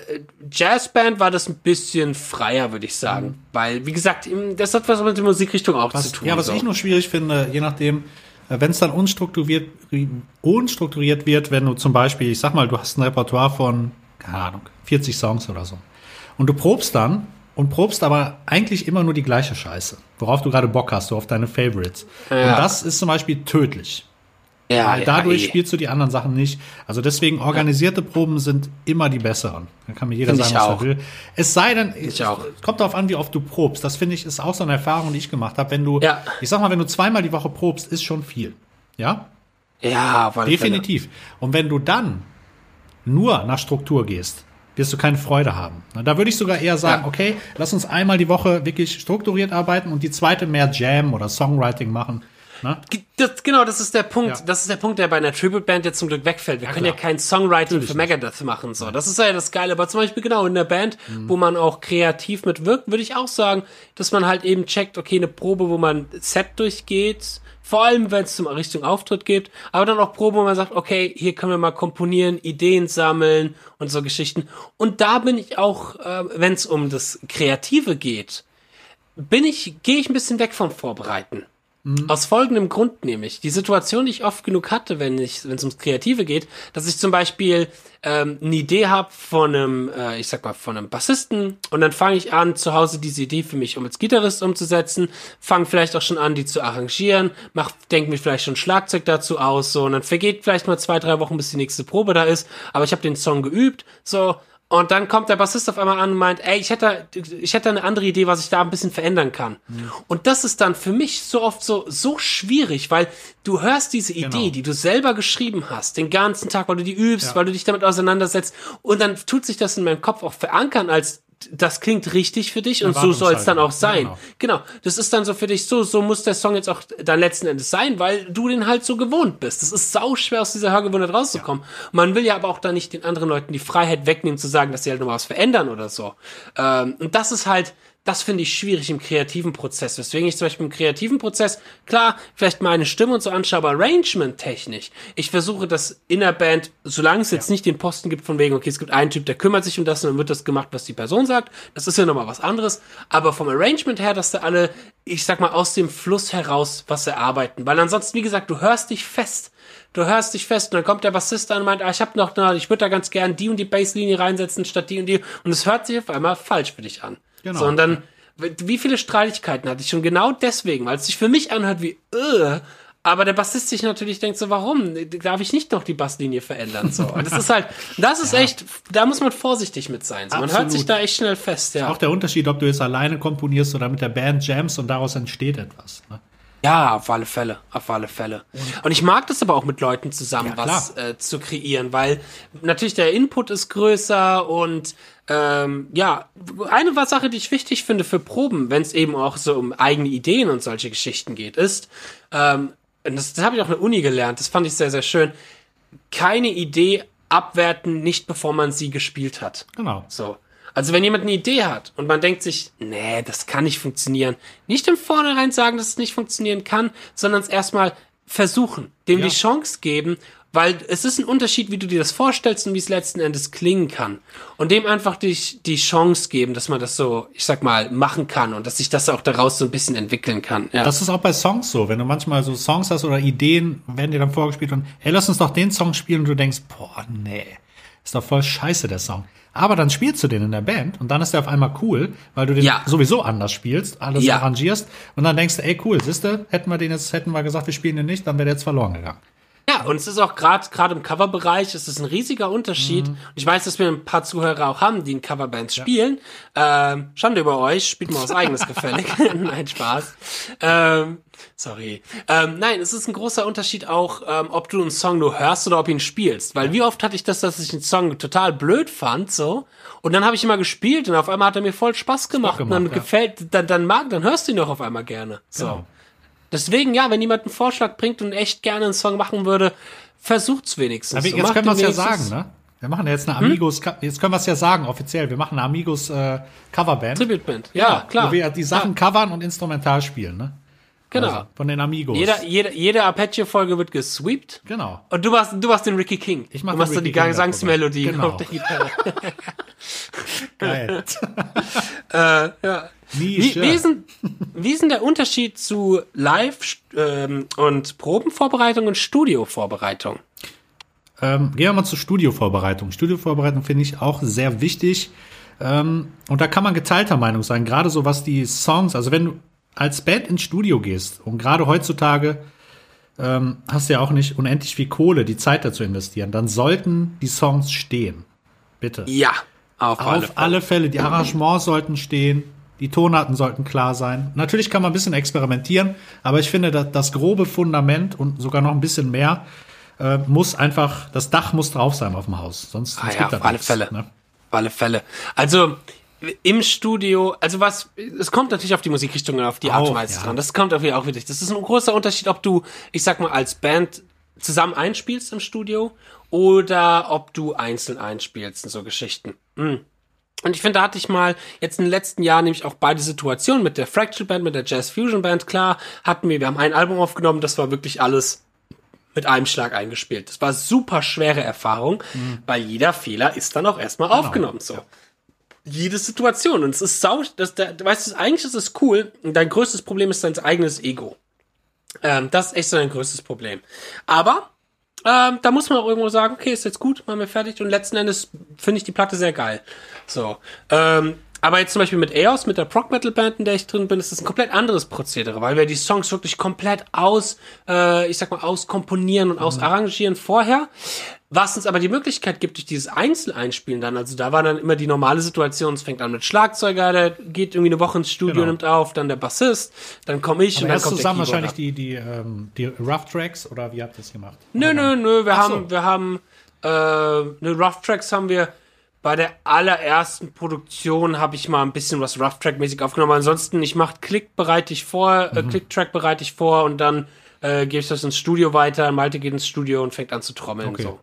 Jazzband war das ein bisschen freier, würde ich sagen. Mhm. Weil, wie gesagt, das hat was mit der Musikrichtung auch was, zu tun. Ja, was so. ich nur schwierig finde, je nachdem, äh, wenn es dann unstrukturiert, unstrukturiert wird, wenn du zum Beispiel, ich sag mal, du hast ein Repertoire von, keine Ahnung, 40 Songs oder so. Und du probst dann und probst aber eigentlich immer nur die gleiche Scheiße, worauf du gerade Bock hast, so auf deine Favorites. Ja. Und das ist zum Beispiel tödlich. Ja, Weil dadurch ja, spielst du die anderen Sachen nicht. Also deswegen organisierte. Proben sind immer die besseren. Dann kann mir jeder find sagen, was er will. Es sei denn, ich auch. kommt darauf an, wie oft du probst. Das finde ich ist auch so eine Erfahrung, die ich gemacht habe. Wenn du, ja. ich sag mal, wenn du zweimal die Woche probst, ist schon viel. Ja? Ja, definitiv. Und wenn du dann nur nach Struktur gehst, wirst du keine Freude haben. Da würde ich sogar eher sagen, ja. okay, lass uns einmal die Woche wirklich strukturiert arbeiten und die zweite mehr Jam oder Songwriting machen. Ne? Das, genau, das ist der Punkt. Ja. Das ist der Punkt, der bei einer Tribute Band jetzt zum Glück wegfällt. Wir ja, können klar. ja kein Songwriting Natürlich für Megadeth nicht. machen. So, das ist ja das Geile. Aber zum Beispiel genau in der Band, mhm. wo man auch kreativ mitwirkt, würde ich auch sagen, dass man halt eben checkt, okay, eine Probe, wo man Set durchgeht. Vor allem, wenn es zum Richtung Auftritt geht, aber dann auch Probe, wo man sagt, okay, hier können wir mal komponieren, Ideen sammeln und so Geschichten. Und da bin ich auch, äh, wenn es um das Kreative geht, bin ich, gehe ich ein bisschen weg vom Vorbereiten. Mhm. Aus folgendem Grund nämlich. Die Situation, die ich oft genug hatte, wenn ich, wenn es ums Kreative geht, dass ich zum Beispiel ähm, eine Idee habe von einem, äh, ich sag mal, von einem Bassisten und dann fange ich an, zu Hause diese Idee für mich, um als Gitarrist umzusetzen, fange vielleicht auch schon an, die zu arrangieren, mach, denk mir vielleicht schon Schlagzeug dazu aus, so, und dann vergeht vielleicht mal zwei, drei Wochen, bis die nächste Probe da ist, aber ich habe den Song geübt, so, und dann kommt der Bassist auf einmal an und meint, ey, ich hätte, ich hätte eine andere Idee, was ich da ein bisschen verändern kann. Mhm. Und das ist dann für mich so oft so, so schwierig, weil du hörst diese Idee, genau. die du selber geschrieben hast, den ganzen Tag, weil du die übst, ja. weil du dich damit auseinandersetzt. Und dann tut sich das in meinem Kopf auch verankern als das klingt richtig für dich und so soll es dann auch sein. Ja, genau. genau. Das ist dann so für dich so, so muss der Song jetzt auch dann letzten Endes sein, weil du den halt so gewohnt bist. Das ist sau schwer aus dieser Hörgewohnheit rauszukommen. Ja. Man will ja aber auch da nicht den anderen Leuten die Freiheit wegnehmen zu sagen, dass sie halt noch was verändern oder so. Ähm, und das ist halt, das finde ich schwierig im kreativen Prozess. Weswegen ich zum Beispiel im kreativen Prozess, klar, vielleicht meine Stimme und so anschaue, aber Arrangement-technisch. Ich versuche das in der Band, solange es jetzt ja. nicht den Posten gibt von wegen, okay, es gibt einen Typ, der kümmert sich um das und dann wird das gemacht, was die Person sagt. Das ist ja nochmal was anderes. Aber vom Arrangement her, dass da alle, ich sag mal, aus dem Fluss heraus was erarbeiten. Weil ansonsten, wie gesagt, du hörst dich fest du hörst dich fest und dann kommt der Bassist an und meint, ah, ich habe noch, na, ich würde da ganz gern die und die Basslinie reinsetzen statt die und die und es hört sich auf einmal falsch für dich an. Genau. Sondern wie viele Streitigkeiten hatte ich schon genau deswegen, weil es sich für mich anhört wie, äh, aber der Bassist sich natürlich denkt so, warum darf ich nicht noch die Basslinie verändern? So, und das ist halt, das ist ja. echt, da muss man vorsichtig mit sein. So, man hört sich da echt schnell fest. Ja. Auch der Unterschied, ob du jetzt alleine komponierst oder mit der Band jamst und daraus entsteht etwas. Ne? Ja, auf alle Fälle, auf alle Fälle. Und ich mag das aber auch mit Leuten zusammen ja, was äh, zu kreieren, weil natürlich der Input ist größer und ähm, ja, eine Sache, die ich wichtig finde für Proben, wenn es eben auch so um eigene Ideen und solche Geschichten geht, ist, ähm, das, das habe ich auch in der Uni gelernt, das fand ich sehr, sehr schön, keine Idee abwerten, nicht bevor man sie gespielt hat. Genau. So. Also wenn jemand eine Idee hat und man denkt sich, nee, das kann nicht funktionieren, nicht im Vornherein sagen, dass es nicht funktionieren kann, sondern es erstmal versuchen, dem ja. die Chance geben, weil es ist ein Unterschied, wie du dir das vorstellst und wie es letzten Endes klingen kann. Und dem einfach die, die Chance geben, dass man das so, ich sag mal, machen kann und dass sich das auch daraus so ein bisschen entwickeln kann. Ja. Das ist auch bei Songs so. Wenn du manchmal so Songs hast oder Ideen, werden dir dann vorgespielt und, hey, lass uns doch den Song spielen und du denkst, boah, nee, ist doch voll scheiße, der Song. Aber dann spielst du den in der Band und dann ist der auf einmal cool, weil du den ja. sowieso anders spielst, alles ja. arrangierst und dann denkst du, ey cool, siehste, hätten wir den jetzt, hätten wir gesagt, wir spielen den nicht, dann wäre der jetzt verloren gegangen. Ja, Ja, und es ist auch gerade gerade im Coverbereich, es ist ein riesiger Unterschied. Mhm. Und ich weiß, dass wir ein paar Zuhörer auch haben, die in Coverbands spielen. Ähm, Schande über euch, spielt mal was eigenes gefällig. Nein, Spaß. Ähm, sorry. Ähm, nein, es ist ein großer Unterschied auch, ähm, ob du einen Song nur hörst oder ob ihn spielst. Weil wie oft hatte ich das, dass ich einen Song total blöd fand, so. Und dann habe ich ihn mal gespielt und auf einmal hat er mir voll Spaß gemacht. und dann gemacht, ja. gefällt, dann, dann mag, dann hörst du ihn doch auf einmal gerne. So. Genau. Deswegen, ja, wenn jemand einen Vorschlag bringt und echt gerne einen Song machen würde, versucht's wenigstens. Aber jetzt können wir es ja sagen, ne? Wir machen ja jetzt eine Amigos, jetzt können wir es ja sagen, offiziell. Wir machen eine Amigos äh, Coverband. Tribute-Band. Ja, klar. Wo wir die Sachen covern und instrumental spielen, ne? Genau. Also, von den Amigos. Jeder, jede, jede Apache-Folge wird gesweept. genau. Und du machst, du machst den Ricky King. Ich mach du machst so die Gesangsmelodie darüber. auf der Gitarre. Geil. äh, ja. Wie, wie, ist denn, wie ist denn der Unterschied zu Live- ähm, und Probenvorbereitung und Studiovorbereitung? Ähm, gehen wir mal zur Studiovorbereitung. Studiovorbereitung finde ich auch sehr wichtig. Ähm, und da kann man geteilter Meinung sein, gerade so was die Songs, also wenn du als Band ins Studio gehst und gerade heutzutage ähm, hast du ja auch nicht unendlich viel Kohle, die Zeit dazu investieren, dann sollten die Songs stehen. Bitte. Ja, auf, Auf alle alle, Fälle. Fälle. Die Arrangements sollten stehen. Die Tonarten sollten klar sein. Natürlich kann man ein bisschen experimentieren, aber ich finde, dass das grobe Fundament und sogar noch ein bisschen mehr äh, muss einfach, das Dach muss drauf sein auf dem Haus. Sonst, Ah sonst ja, gibt das auf alle nichts, Fälle. Ne? Auf alle Fälle. Also im Studio, also was, es kommt natürlich auf die Musikrichtung und auf die Art Auch, und Weise ja. dran. Das kommt auf auch wirklich. Das ist ein großer Unterschied, ob du, ich sag mal, als Band zusammen einspielst im Studio oder ob du einzeln einspielst und so Geschichten. Mm. Und ich finde, da hatte ich mal jetzt in den letzten Jahren nämlich auch beide Situationen mit der Fractal Band, mit der Jazz Fusion Band, klar, hatten wir, wir haben ein Album aufgenommen, das war wirklich alles mit einem Schlag eingespielt. Das war super schwere Erfahrung, weil jeder Fehler ist dann auch erstmal aufgenommen, so. Jede Situation. Und es ist sau, das, der, weißt du, eigentlich ist es cool. Und dein größtes Problem ist dein eigenes Ego. Ähm, das ist echt so dein größtes Problem. Aber, ähm, da muss man auch irgendwo sagen, okay, ist jetzt gut, machen wir fertig. Und letzten Endes finde ich die Platte sehr geil. So. Ähm, aber jetzt zum Beispiel mit EOS, mit der Prog Metal Band, in der ich drin bin, ist das ein komplett anderes Prozedere, weil wir die Songs wirklich komplett aus, äh, ich sag mal, auskomponieren und ausarrangieren vorher. Was uns aber die Möglichkeit gibt, durch dieses Einzeleinspielen dann, also da war dann immer die normale Situation, es fängt an mit Schlagzeuger, der geht irgendwie eine Woche ins Studio, Genau. nimmt auf, dann der Bassist, dann komme ich Aber und dann kommt zusammen der Keyboarder. wahrscheinlich die, die, ähm, die Rough Tracks oder wie habt ihr das gemacht? Nö, nö, nö, wir Ach so. haben, wir haben, äh, ne, Rough Tracks haben wir bei der allerersten Produktion habe ich mal ein bisschen was Rough Track mäßig aufgenommen. Ansonsten, ich mache Klick bereite ich vor, Mhm. äh, Click Track bereite ich vor und dann äh, gebe ich das ins Studio weiter. Malte geht ins Studio und fängt an zu trommeln Okay. so.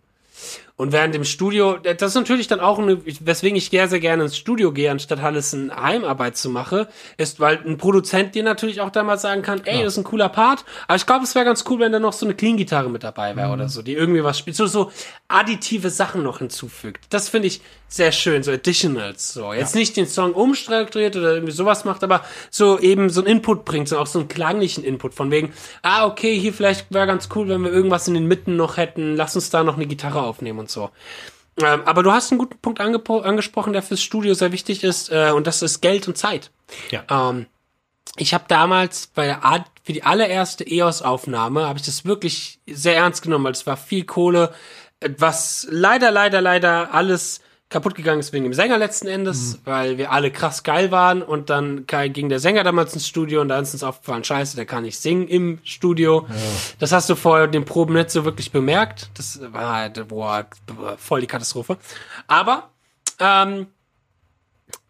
Und während dem Studio, das ist natürlich dann auch eine, weswegen ich sehr, sehr gerne ins Studio gehe, anstatt alles in Heimarbeit zu machen, ist, weil ein Produzent dir natürlich auch damals sagen kann, ey, das ist ein cooler Part, aber ich glaube, es wäre ganz cool, wenn da noch so eine Clean-Gitarre mit dabei wäre oder so, die irgendwie was spielt, so, so additive Sachen noch hinzufügt. Das finde ich sehr schön, so Additionals, so. Jetzt nicht den Song umstrukturiert oder irgendwie sowas macht, aber so eben so einen Input bringt, so auch so einen klanglichen Input von wegen, ah, okay, hier vielleicht wäre ganz cool, wenn wir irgendwas in den Mitten noch hätten, lass uns da noch eine Gitarre aufnehmen und so. Ähm, aber du hast einen guten Punkt angesprochen, der fürs Studio sehr wichtig ist, äh, und das ist Geld und Zeit. Ja. Ähm, ich habe damals bei der Art, für die allererste EOS-Aufnahme, habe ich das wirklich sehr ernst genommen, weil es war viel Kohle, äh, was leider, leider, leider alles kaputt gegangen ist wegen dem Sänger letzten Endes, weil wir alle krass geil waren und dann ging der Sänger damals ins Studio und da ist uns aufgefallen, scheiße, der kann nicht singen im Studio. Das hast du vor den Proben nicht so wirklich bemerkt. Das war halt, boah, voll die Katastrophe. Aber ähm,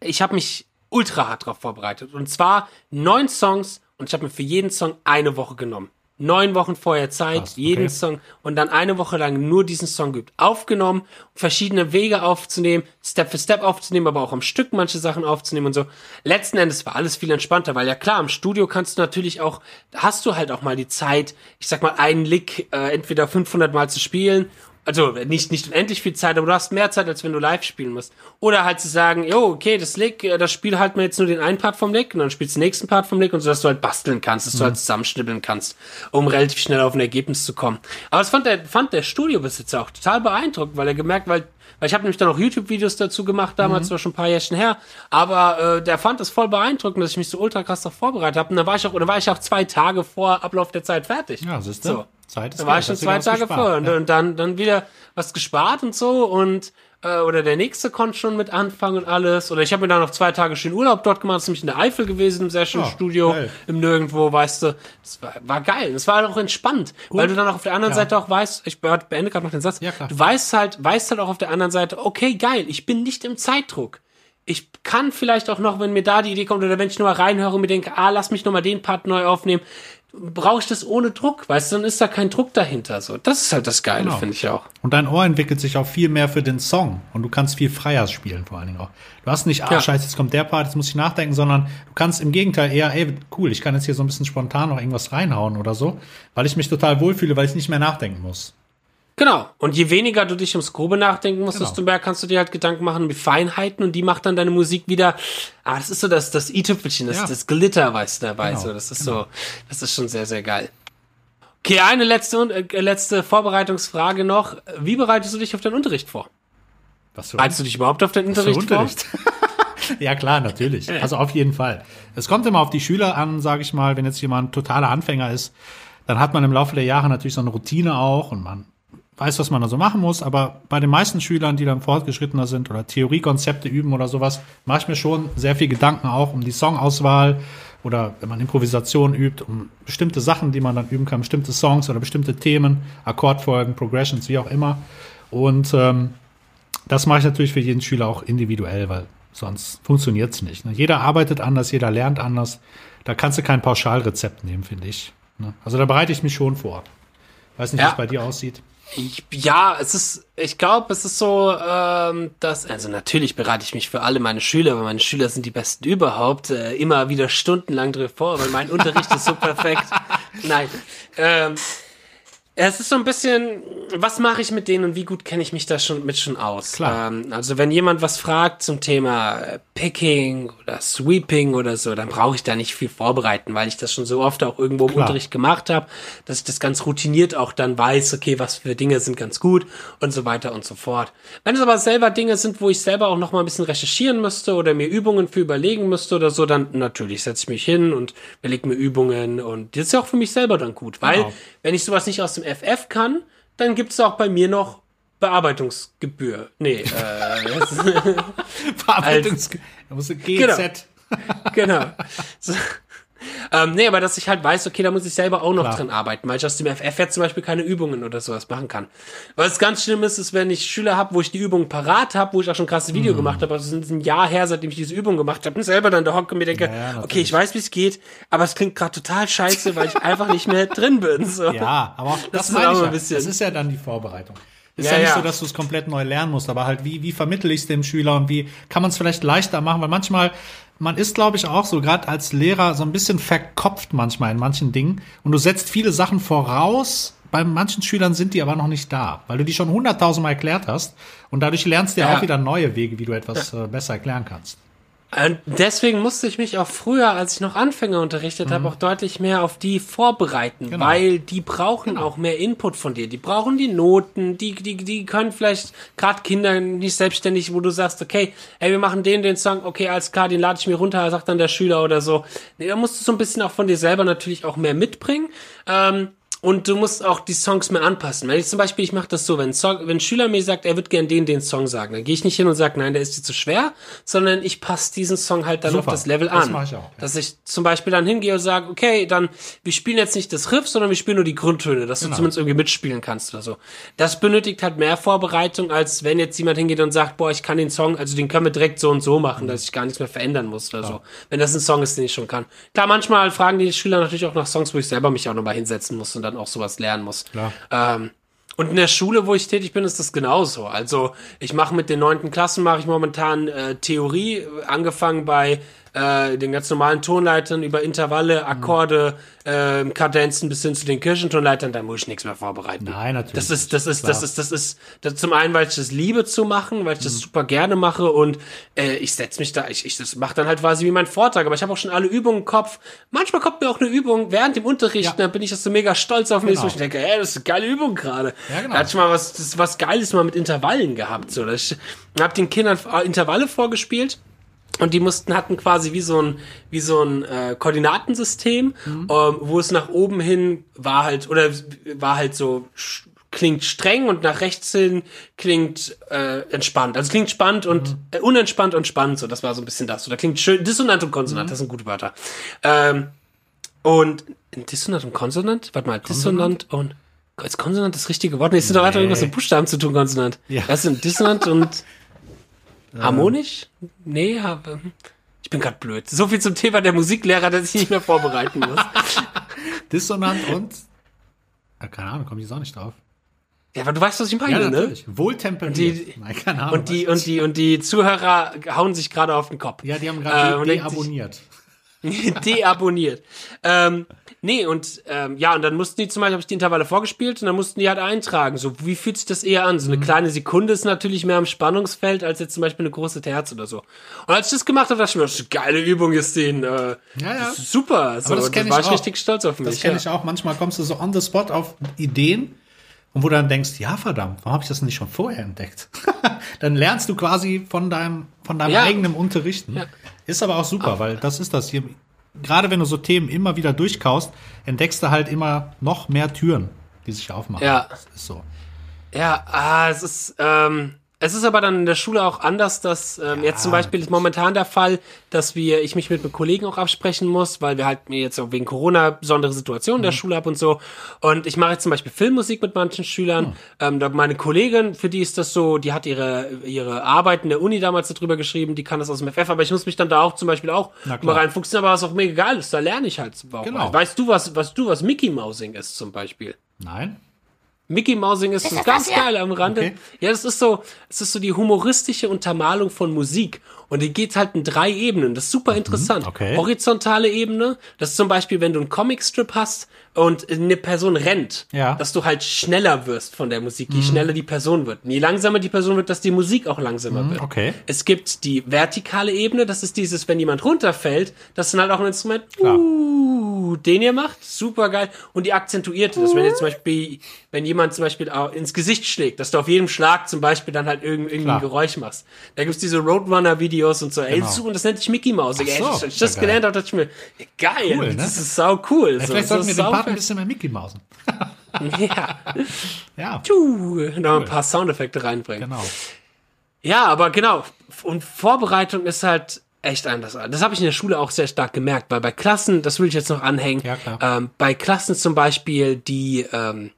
ich habe mich ultra hart drauf vorbereitet. Und zwar neun Songs und ich habe mir für jeden Song eine Woche genommen. Neun Wochen vorher Zeit, Krass, okay. jeden Song und dann eine Woche lang nur diesen Song geübt. Aufgenommen, verschiedene Wege aufzunehmen, Step für Step aufzunehmen, aber auch am Stück manche Sachen aufzunehmen und so. Letzten Endes war alles viel entspannter, weil ja klar, im Studio kannst du natürlich auch, hast du halt auch mal die Zeit, ich sag mal, einen Lick äh, entweder 500 Mal zu spielen also nicht, nicht unendlich viel Zeit, aber du hast mehr Zeit, als wenn du live spielen musst. Oder halt zu sagen, jo, okay, das Lick, äh, das Spiel halt mir jetzt nur den einen Part vom Lick und dann spielst du den nächsten Part vom Lick und so, dass du halt basteln kannst, dass du halt zusammenschnibbeln kannst, um relativ schnell auf ein Ergebnis zu kommen. Aber das fand der, fand der Studiobesitzer auch total beeindruckend, weil er gemerkt, weil weil ich habe nämlich dann auch YouTube-Videos dazu gemacht, damals Mhm. war schon ein paar Jährchen her, aber äh, der fand es voll beeindruckend, dass ich mich so ultra krass darauf vorbereitet habe. Und dann war ich auch, oder war ich auch zwei Tage vor Ablauf der Zeit fertig. Ja, siehst du? So. Zeit ist Da war ich schon zwei Tage gespart, vor und, ja. und dann, dann wieder was gespart und so und äh, oder der nächste konnte schon mit anfangen und alles. Oder ich habe mir dann noch zwei Tage schön Urlaub dort gemacht, das ist nämlich in der Eifel gewesen, im sehr schönen Ja, Studio, geil. im Nirgendwo, weißt du. Das war, war geil. Das war auch entspannt, weil du dann auch auf der anderen Ja. Seite auch weißt, ich be- beende gerade noch den Satz, Ja, klar. du weißt halt, weißt halt auch auf der anderen Seite, okay, geil, ich bin nicht im Zeitdruck. Ich kann vielleicht auch noch, wenn mir da die Idee kommt oder wenn ich nur mal reinhöre und mir denke, ah, lass mich noch mal den Part neu aufnehmen, brauche ich das ohne Druck, weißt du, dann ist da kein Druck dahinter. So, das ist halt das Geile, Genau. finde ich auch. Und dein Ohr entwickelt sich auch viel mehr für den Song. Und du kannst viel freier spielen, vor allen Dingen auch. Du hast nicht, ah, Ja. scheiße, jetzt kommt der Part, jetzt muss ich nachdenken, sondern du kannst im Gegenteil eher, ey, cool, ich kann jetzt hier so ein bisschen spontan noch irgendwas reinhauen oder so, weil ich mich total wohlfühle, weil ich nicht mehr nachdenken muss. Genau. Und je weniger du dich ums Grobe nachdenken musst, Genau. desto mehr kannst du dir halt Gedanken machen mit Feinheiten und die macht dann deine Musik wieder. Ah, das ist so das, das i-Tüpfelchen, das, Ja. das Glitter, weißt du, dabei. Genau, So, das ist so, das ist schon sehr, sehr geil. Okay, eine letzte, äh, letzte Vorbereitungsfrage noch. Wie bereitest du dich auf den Unterricht vor? Was für Bereitest du dich überhaupt auf den für Unterricht, Unterricht? ja, klar, natürlich. Also auf jeden Fall. Es kommt immer auf die Schüler an, sage ich mal, wenn jetzt jemand totaler Anfänger ist, dann hat man im Laufe der Jahre natürlich so eine Routine auch und man weiß, was man da so machen muss, aber bei den meisten Schülern, die dann fortgeschrittener sind oder Theoriekonzepte üben oder sowas, mache ich mir schon sehr viel Gedanken auch um die Songauswahl oder wenn man Improvisation übt, um bestimmte Sachen, die man dann üben kann, bestimmte Songs oder bestimmte Themen, Akkordfolgen, Progressions, wie auch immer. Und ähm, das mache ich natürlich für jeden Schüler auch individuell, weil sonst funktioniert's nicht. Ne? Jeder arbeitet anders, jeder lernt anders. Da kannst du kein Pauschalrezept nehmen, finde ich. Ne? Also da bereite ich mich schon vor. Weiß nicht, Ja. wie es bei dir aussieht. Ich, ja, es ist, ich glaube, es ist so, ähm, dass, also natürlich bereite ich mich für alle meine Schüler, weil meine Schüler sind die besten überhaupt, äh, immer wieder stundenlang drüber vor, weil mein Unterricht ist so perfekt. Nein. Ähm, es ist so ein bisschen, was mache ich mit denen und wie gut kenne ich mich da schon mit schon aus? Klar. Ähm, also wenn jemand was fragt zum Thema äh, Picking oder Sweeping oder so, dann brauche ich da nicht viel vorbereiten, weil ich das schon so oft auch irgendwo im Klar. Unterricht gemacht habe, dass ich das ganz routiniert auch dann weiß, okay, was für Dinge sind ganz gut und so weiter und so fort. Wenn es aber selber Dinge sind, wo ich selber auch noch mal ein bisschen recherchieren müsste oder mir Übungen für überlegen müsste oder so, dann natürlich setze ich mich hin und überlege mir Übungen und das ist ja auch für mich selber dann gut, weil Genau. wenn ich sowas nicht aus dem FF kann, dann gibt es auch bei mir noch Bearbeitungsgebühr. Nee, äh, Verarbeitungs da musst du GZ. genau. So. Ähm, nee, aber dass ich halt weiß, okay, da muss ich selber auch noch Klar. dran arbeiten, weil ich aus dem FF jetzt zum Beispiel keine Übungen oder sowas machen kann. Was ganz schlimm ist, ist, wenn ich Schüler habe, wo ich die Übungen parat habe, wo ich auch schon ein krasses Mhm. Video gemacht habe, also es ist ein Jahr her, seitdem ich diese Übung gemacht habe, und selber dann da hocke und mir denke, Ja, okay, ich weiß, wie es geht, aber es klingt gerade total scheiße, weil ich einfach nicht mehr drin bin. So. Ja, aber auch das, ist auch ein bisschen- Das ist ja dann die Vorbereitung. Ist Ja, ja, nicht ja. so, dass du es komplett neu lernen musst, aber halt, wie, wie vermittel ich es dem Schüler und wie kann man es vielleicht leichter machen? Weil manchmal, man ist, glaube ich, auch so, gerade als Lehrer, so ein bisschen verkopft manchmal in manchen Dingen und du setzt viele Sachen voraus. Bei manchen Schülern sind die aber noch nicht da, weil du die schon hunderttausendmal erklärt hast und dadurch lernst du ja auch wieder neue Wege, wie du etwas äh, besser erklären kannst. Und deswegen musste ich mich auch früher, als ich noch Anfänger unterrichtet habe, auch deutlich mehr auf die vorbereiten, Mhm. Genau. weil die brauchen auch mehr Input von dir. Die brauchen die Noten, die, die, die können vielleicht gerade Kinder nicht selbstständig, wo du sagst, okay, ey, wir machen den, den Song, okay, alles klar, den lade ich mir runter, sagt dann der Schüler oder so. Nee, da musst du so ein bisschen auch von dir selber natürlich auch mehr mitbringen. Ähm, und du musst auch die Songs mehr anpassen. Wenn ich zum Beispiel, ich mache das so, wenn, ein Song, wenn ein Schüler mir sagt, er wird gern den, den Song sagen, dann gehe ich nicht hin und sage, nein, der ist dir zu schwer, sondern ich passe diesen Song halt dann Super. auf das Level Das an. mach ich auch, ja. Dass ich zum Beispiel dann hingehe und sage, okay, dann, wir spielen jetzt nicht das Riff, sondern wir spielen nur die Grundtöne, dass Genau. du zumindest irgendwie mitspielen kannst oder so. Das benötigt halt mehr Vorbereitung, als wenn jetzt jemand hingeht und sagt, boah, ich kann den Song, also den können wir direkt so und so machen, dass ich gar nichts mehr verändern muss oder so. Wenn das ein Song ist, den ich schon kann. Klar, manchmal fragen die Schüler natürlich auch nach Songs, wo ich selber mich auch nochmal hinsetzen muss und dann auch sowas lernen muss. Ähm, und in der Schule, wo ich tätig bin, ist das genauso. Also ich mache mit den neunten Klassen mache ich momentan äh, Theorie, angefangen bei äh, den ganz normalen Tonleitern über Intervalle, Akkorde, äh, Kadenzen bis hin zu den Kirchentonleitern, da muss ich nichts mehr vorbereiten. Nein, natürlich Das ist, das ist, das ist, das ist, das zum einen, weil ich das liebe zu machen, weil ich das super gerne mache und äh, ich setze mich da, ich, ich das mache dann halt quasi wie mein Vortrag, aber ich habe auch schon alle Übungen im Kopf. Manchmal kommt mir auch eine Übung während dem Unterricht, Ja. dann bin ich das so mega stolz auf mich, Genau. wo ich denke, ey, das ist eine geile Übung gerade. Ja, genau. Da hatte ich mal was, das ist was Geiles mal mit Intervallen gehabt, so. Ich habe den Kindern Intervalle vorgespielt. Und die mussten hatten quasi wie so ein wie so ein äh, Koordinatensystem, ähm, wo es nach oben hin war halt oder war halt so klingt streng und nach rechts hin klingt äh, entspannt. Also klingt spannend und äh, unentspannt und spannend. So, das war so ein bisschen das. Oder klingt schön dissonant und konsonant. Das sind gute Wörter. Ähm, und dissonant und konsonant. Warte mal, dissonant und ist Konsonant das richtige Wort? Nee, es sind doch weiter irgendwas mit Buchstaben zu tun, Konsonant. Ja. Was sind dissonant und Harmonisch? Nee, habe. Ich bin gerade blöd. So viel zum Thema der Musiklehrer, dass ich nicht mehr vorbereiten muss. Dissonant und. Ja, keine Ahnung, komme ich jetzt auch nicht drauf. ja, aber du weißt, was ich meine, Ja, ne? Wohltemperiert. Die- Nein, keine Ahnung. Und die, und die, und die Zuhörer hauen sich gerade auf den Kopf. ja, die haben Äh, gerade sich- deabonniert. Deabonniert. ähm, nee, und ähm, ja, und dann mussten die zum Beispiel, habe ich die Intervalle vorgespielt und dann mussten die halt eintragen. So, wie fühlt sich das eher an? So eine Mhm. kleine Sekunde ist natürlich mehr am Spannungsfeld als jetzt zum Beispiel eine große Terz oder so. Und als ich das gemacht habe, dachte ich mir, das ist eine geile Übung, ist den, äh, Ja, ja. das super. So, das und kenn da war ich ich auch. richtig stolz auf mich. Das kenne ja. ich auch. Manchmal kommst du so on the spot auf Ideen und wo du dann denkst, ja verdammt, warum habe ich das nicht schon vorher entdeckt? dann lernst du quasi von deinem, von deinem Ja. eigenen Unterrichten. Ja. Ist aber auch super, weil das ist das hier. Gerade wenn du so Themen immer wieder durchkaust, entdeckst du halt immer noch mehr Türen, die sich aufmachen. Ja. Das ist so. Ja, ah, es ist, ähm, es ist aber dann in der Schule auch anders, dass ähm, jetzt zum Beispiel ist momentan der Fall, dass wir, ich mich mit einem Kollegen auch absprechen muss, weil wir halt mir jetzt auch wegen Corona besondere Situationen in der Schule haben und so. Und ich mache jetzt zum Beispiel Filmmusik mit manchen Schülern. Ähm, da meine Kollegin, für die ist das so, die hat ihre ihre Arbeit in der Uni damals darüber geschrieben, die kann das aus dem FF, aber ich muss mich dann da auch zum Beispiel auch mal reinfuchsen, aber was auch mega geil ist, da lerne ich halt. Genau. Weißt du was, was du was Mickey Mousing ist zum Beispiel? Nein? Mickey Mousing ist, das ganz das geil am Rande. Okay. Ja, das ist so, es ist so die humoristische Untermalung von Musik. Und die geht halt in drei Ebenen. Das ist super interessant. Mhm, okay. Horizontale Ebene, das ist zum Beispiel, wenn du einen Comicstrip hast und eine Person rennt, Ja. Mhm. dass du halt schneller wirst von der Musik, je schneller die Person wird. Und je langsamer die Person wird, dass die Musik auch langsamer wird. Mhm, okay. Es gibt die vertikale Ebene, das ist dieses, wenn jemand runterfällt, das ist dann halt auch ein Instrument, uh, den ihr macht, super geil. Und die akzentuierte, dass wenn jetzt zum Beispiel, wenn jemand zum Beispiel ins Gesicht schlägt, dass du auf jedem Schlag zum Beispiel dann halt irgend, irgendwie Klar. ein Geräusch machst. Da gibt's diese Roadrunner-Videos und so, ey, Genau. das, und das nennt sich Mickey Mouse. So, als ich das geil. gelernt habe, dachte ich mir, geil, Cool, ne? das ist sau cool. Ja, so, vielleicht so sollten wir den Part ein bisschen mehr Mickey Mausen. Ja, Ja, Tschuh, noch ein paar Soundeffekte reinbringen. genau. Ja, aber genau. Und Vorbereitung ist halt echt anders. Das habe ich in der Schule auch sehr stark gemerkt, weil bei Klassen, das will ich jetzt noch anhängen, Ja, ähm, bei Klassen zum Beispiel, die, ähm,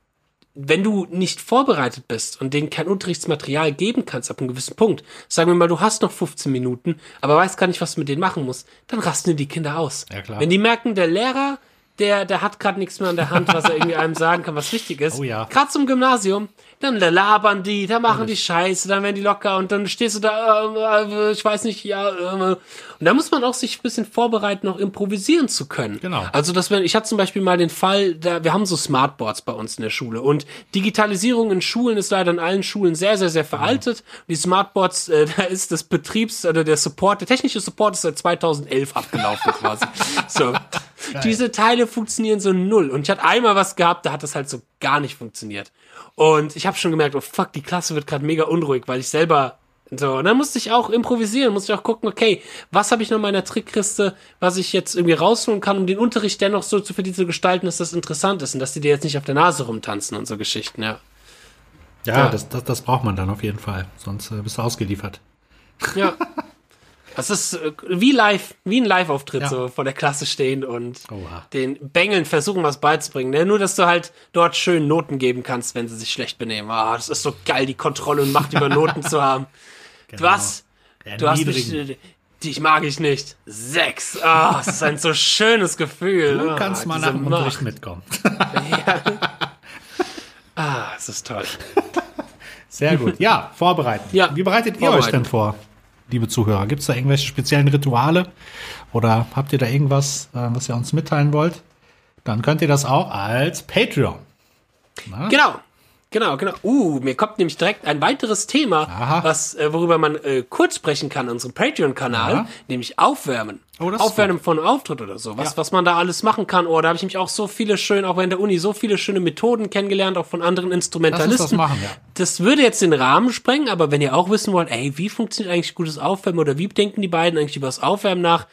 wenn du nicht vorbereitet bist und denen kein Unterrichtsmaterial geben kannst ab einem gewissen Punkt, sagen wir mal, du hast noch 15 Minuten, aber weißt gar nicht, was du mit denen machen musst, dann rasten die Kinder aus. Ja, klar. Wenn die merken, der Lehrer, der, der hat gerade nichts mehr an der Hand, was er irgendwie einem sagen kann, was wichtig ist. Oh ja. Gerade zum Gymnasium, dann labern die, dann machen die Scheiße, dann werden die locker und dann stehst du da, äh, äh, ich weiß nicht, ja, äh, und da muss man auch sich ein bisschen vorbereiten, auch improvisieren zu können. Genau. Also, dass wenn, ich hatte zum Beispiel mal den Fall, da, wir haben so Smartboards bei uns in der Schule und Digitalisierung in Schulen ist leider in allen Schulen sehr, sehr, sehr veraltet. Die Smartboards, äh, da ist das Betriebs, oder der Support, der technische Support ist seit 2011 abgelaufen quasi. So. Diese Teile funktionieren so null. Und ich hatte einmal was gehabt, da hat das halt so gar nicht funktioniert. Und ich habe schon gemerkt, oh fuck, die Klasse wird gerade mega unruhig, weil ich selber so, und dann musste ich auch improvisieren, musste ich auch gucken, okay, was habe ich noch in meiner Trickkiste, was ich jetzt irgendwie rausholen kann, um den Unterricht dennoch so zu für die zu gestalten, dass das interessant ist und dass die dir jetzt nicht auf der Nase rumtanzen und so Geschichten, ja. Ja, Ja. Das, das, das braucht man dann auf jeden Fall. Sonst äh, bist du ausgeliefert. Ja. Das ist äh, wie live, wie ein Live-Auftritt, Ja. so vor der Klasse stehen und Oha. den Bengeln versuchen, was beizubringen. Ne? Nur, dass du halt dort schön Noten geben kannst, wenn sie sich schlecht benehmen. Ah, das ist so geil, die Kontrolle und Macht über Noten zu haben. Genau. Was? Der Du hast mich, äh, dich mag ich nicht. Sechs. Ah, es ist ein so schönes Gefühl. Du Ah, kannst mal diese nach dem. Unterricht mitkommen. Ah, es ist toll. Sehr gut. Ja, vorbereiten. Ja, Wie bereitet ihr euch denn vor? Liebe Zuhörer? Gibt es da irgendwelche speziellen Rituale? Oder habt ihr da irgendwas, äh, was ihr uns mitteilen wollt? Dann könnt ihr das auch als Patreon. Na? Genau. Genau, genau. Uh, mir kommt nämlich direkt ein weiteres Thema, Aha. was äh, worüber man äh, kurz sprechen kann, unserem Patreon-Kanal, nämlich Aufwärmen. Oh, das Aufwärmen von einem Auftritt oder so. Was, Ja. was man da alles machen kann. Oh, da habe ich nämlich auch so viele schöne, auch während der Uni, so viele schöne Methoden kennengelernt, auch von anderen Instrumentalisten. Uns das machen, ja. Das würde jetzt den Rahmen sprengen, aber wenn ihr auch wissen wollt, ey, wie funktioniert eigentlich gutes Aufwärmen oder wie denken die beiden eigentlich über das Aufwärmen nach,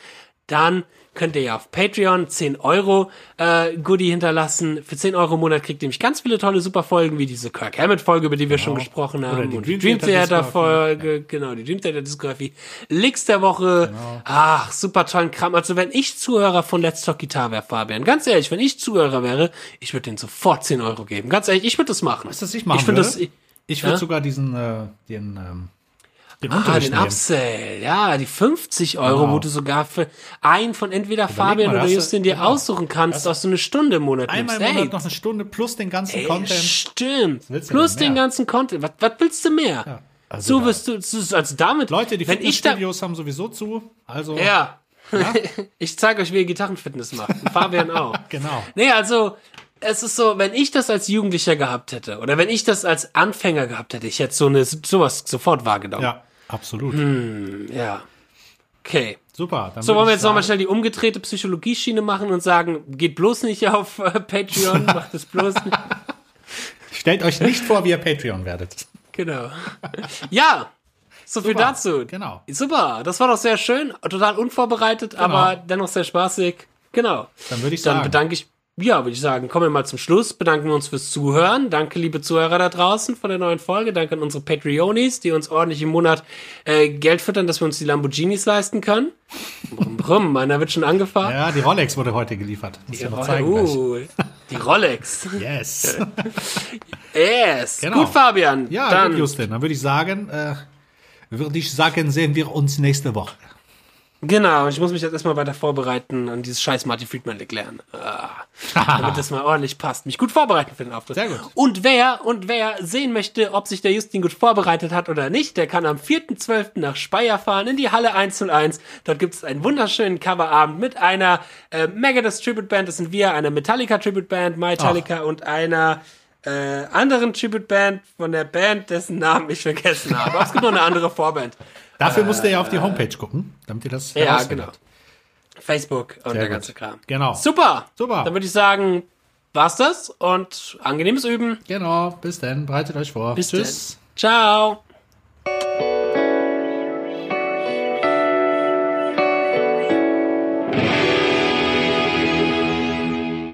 dann könnt ihr ja auf Patreon 10 Euro äh, Goodie hinterlassen. Für 10 Euro im Monat kriegt ihr nämlich ganz viele tolle Superfolgen, wie diese Kirk Hammett Folge, über die wir schon gesprochen haben. Genau. die und Dream Dream Theater Theater Folge, genau, die Dream Theater Discography. Licks der Woche. Genau. Ach, super tollen Kram. Also wenn ich Zuhörer von Let's Talk Guitar wäre, Fabian, ganz ehrlich, wenn ich Zuhörer wäre, ich würde denen sofort 10 Euro geben. Ganz ehrlich, ich würde das machen. Weißt du, was ich machen ich würde? das, ich, Ich würde Ja? sogar diesen, äh, den, ähm, den Ah, den. Upsell, ja, die 50 Euro, Genau. wo du sogar für einen von entweder Fabian mal, oder Justin dir genau. aussuchen kannst, dass du eine Stunde im Monat Einmal im nimmst. Monat noch eine Stunde plus den ganzen Ey, Content. Stimmt. Plus den ganzen Content. Was, was willst du mehr? Ja, also so wirst du, so- also damit, Leute, die Fitnessstudios haben sowieso zu. Also, ja. ich zeige euch, wie ihr Gitarrenfitness macht. Und Fabian auch. genau. Nee, also, es ist so, wenn ich das als Jugendlicher gehabt hätte, oder wenn ich das als Anfänger gehabt hätte, ich hätte so eine, sowas sofort wahrgenommen. Ja, absolut. ja. Okay. Super. Dann So, wollen wir jetzt nochmal schnell die umgedrehte Psychologieschiene machen und sagen, geht bloß nicht auf äh, Patreon, macht es bloß nicht. Stellt euch nicht vor, wie ihr Patreon werdet. Genau. Ja, so viel Super, dazu. genau. Super, das war doch sehr schön, total unvorbereitet, aber dennoch sehr spaßig. Genau. Dann würde ich Dann sagen. bedanke ich, ja, würde ich sagen, kommen wir mal zum Schluss. Bedanken wir uns fürs Zuhören. Danke, liebe Zuhörer da draußen von der neuen Folge. Danke an unsere Patreonis, die uns ordentlich im Monat äh, Geld füttern, dass wir uns die Lamborghinis leisten können. Brumm, brumm, meiner wird schon angefahren. Ja, die Rolex wurde heute geliefert. Muss dir noch zeigen gleich. uh, die Rolex. Yes. Yes. Genau. Gut, Fabian. Ja, dann. gut, Justin. Dann würde ich sagen, äh, würde ich sagen, sehen wir uns nächste Woche. Genau, ich muss mich jetzt erstmal weiter vorbereiten und dieses scheiß Marty Friedman Lick lernen. Ah, damit das mal ordentlich passt. Mich gut vorbereiten für den Auftritt. Sehr gut. Und wer, und wer sehen möchte, ob sich der Justin gut vorbereitet hat oder nicht, der kann am 4.12. nach Speyer fahren in die Halle 101. Dort gibt es einen wunderschönen Coverabend mit einer äh, Megadeth Tribute Band, das sind wir, einer Metallica Tribute Band, Metallica und einer äh, anderen Tribute Band von der Band, dessen Namen ich vergessen habe. Aber es gibt noch eine andere Vorband. Dafür müsst ihr ja auf die Homepage gucken, damit ihr das Ja, genau. Facebook und Sehr der gut. ganze Kram. Genau. Super. Super. Dann würde ich sagen, war's das und angenehmes Üben. Genau. Bis dann. Bereitet euch vor. Bis Tschüss. dann. Ciao.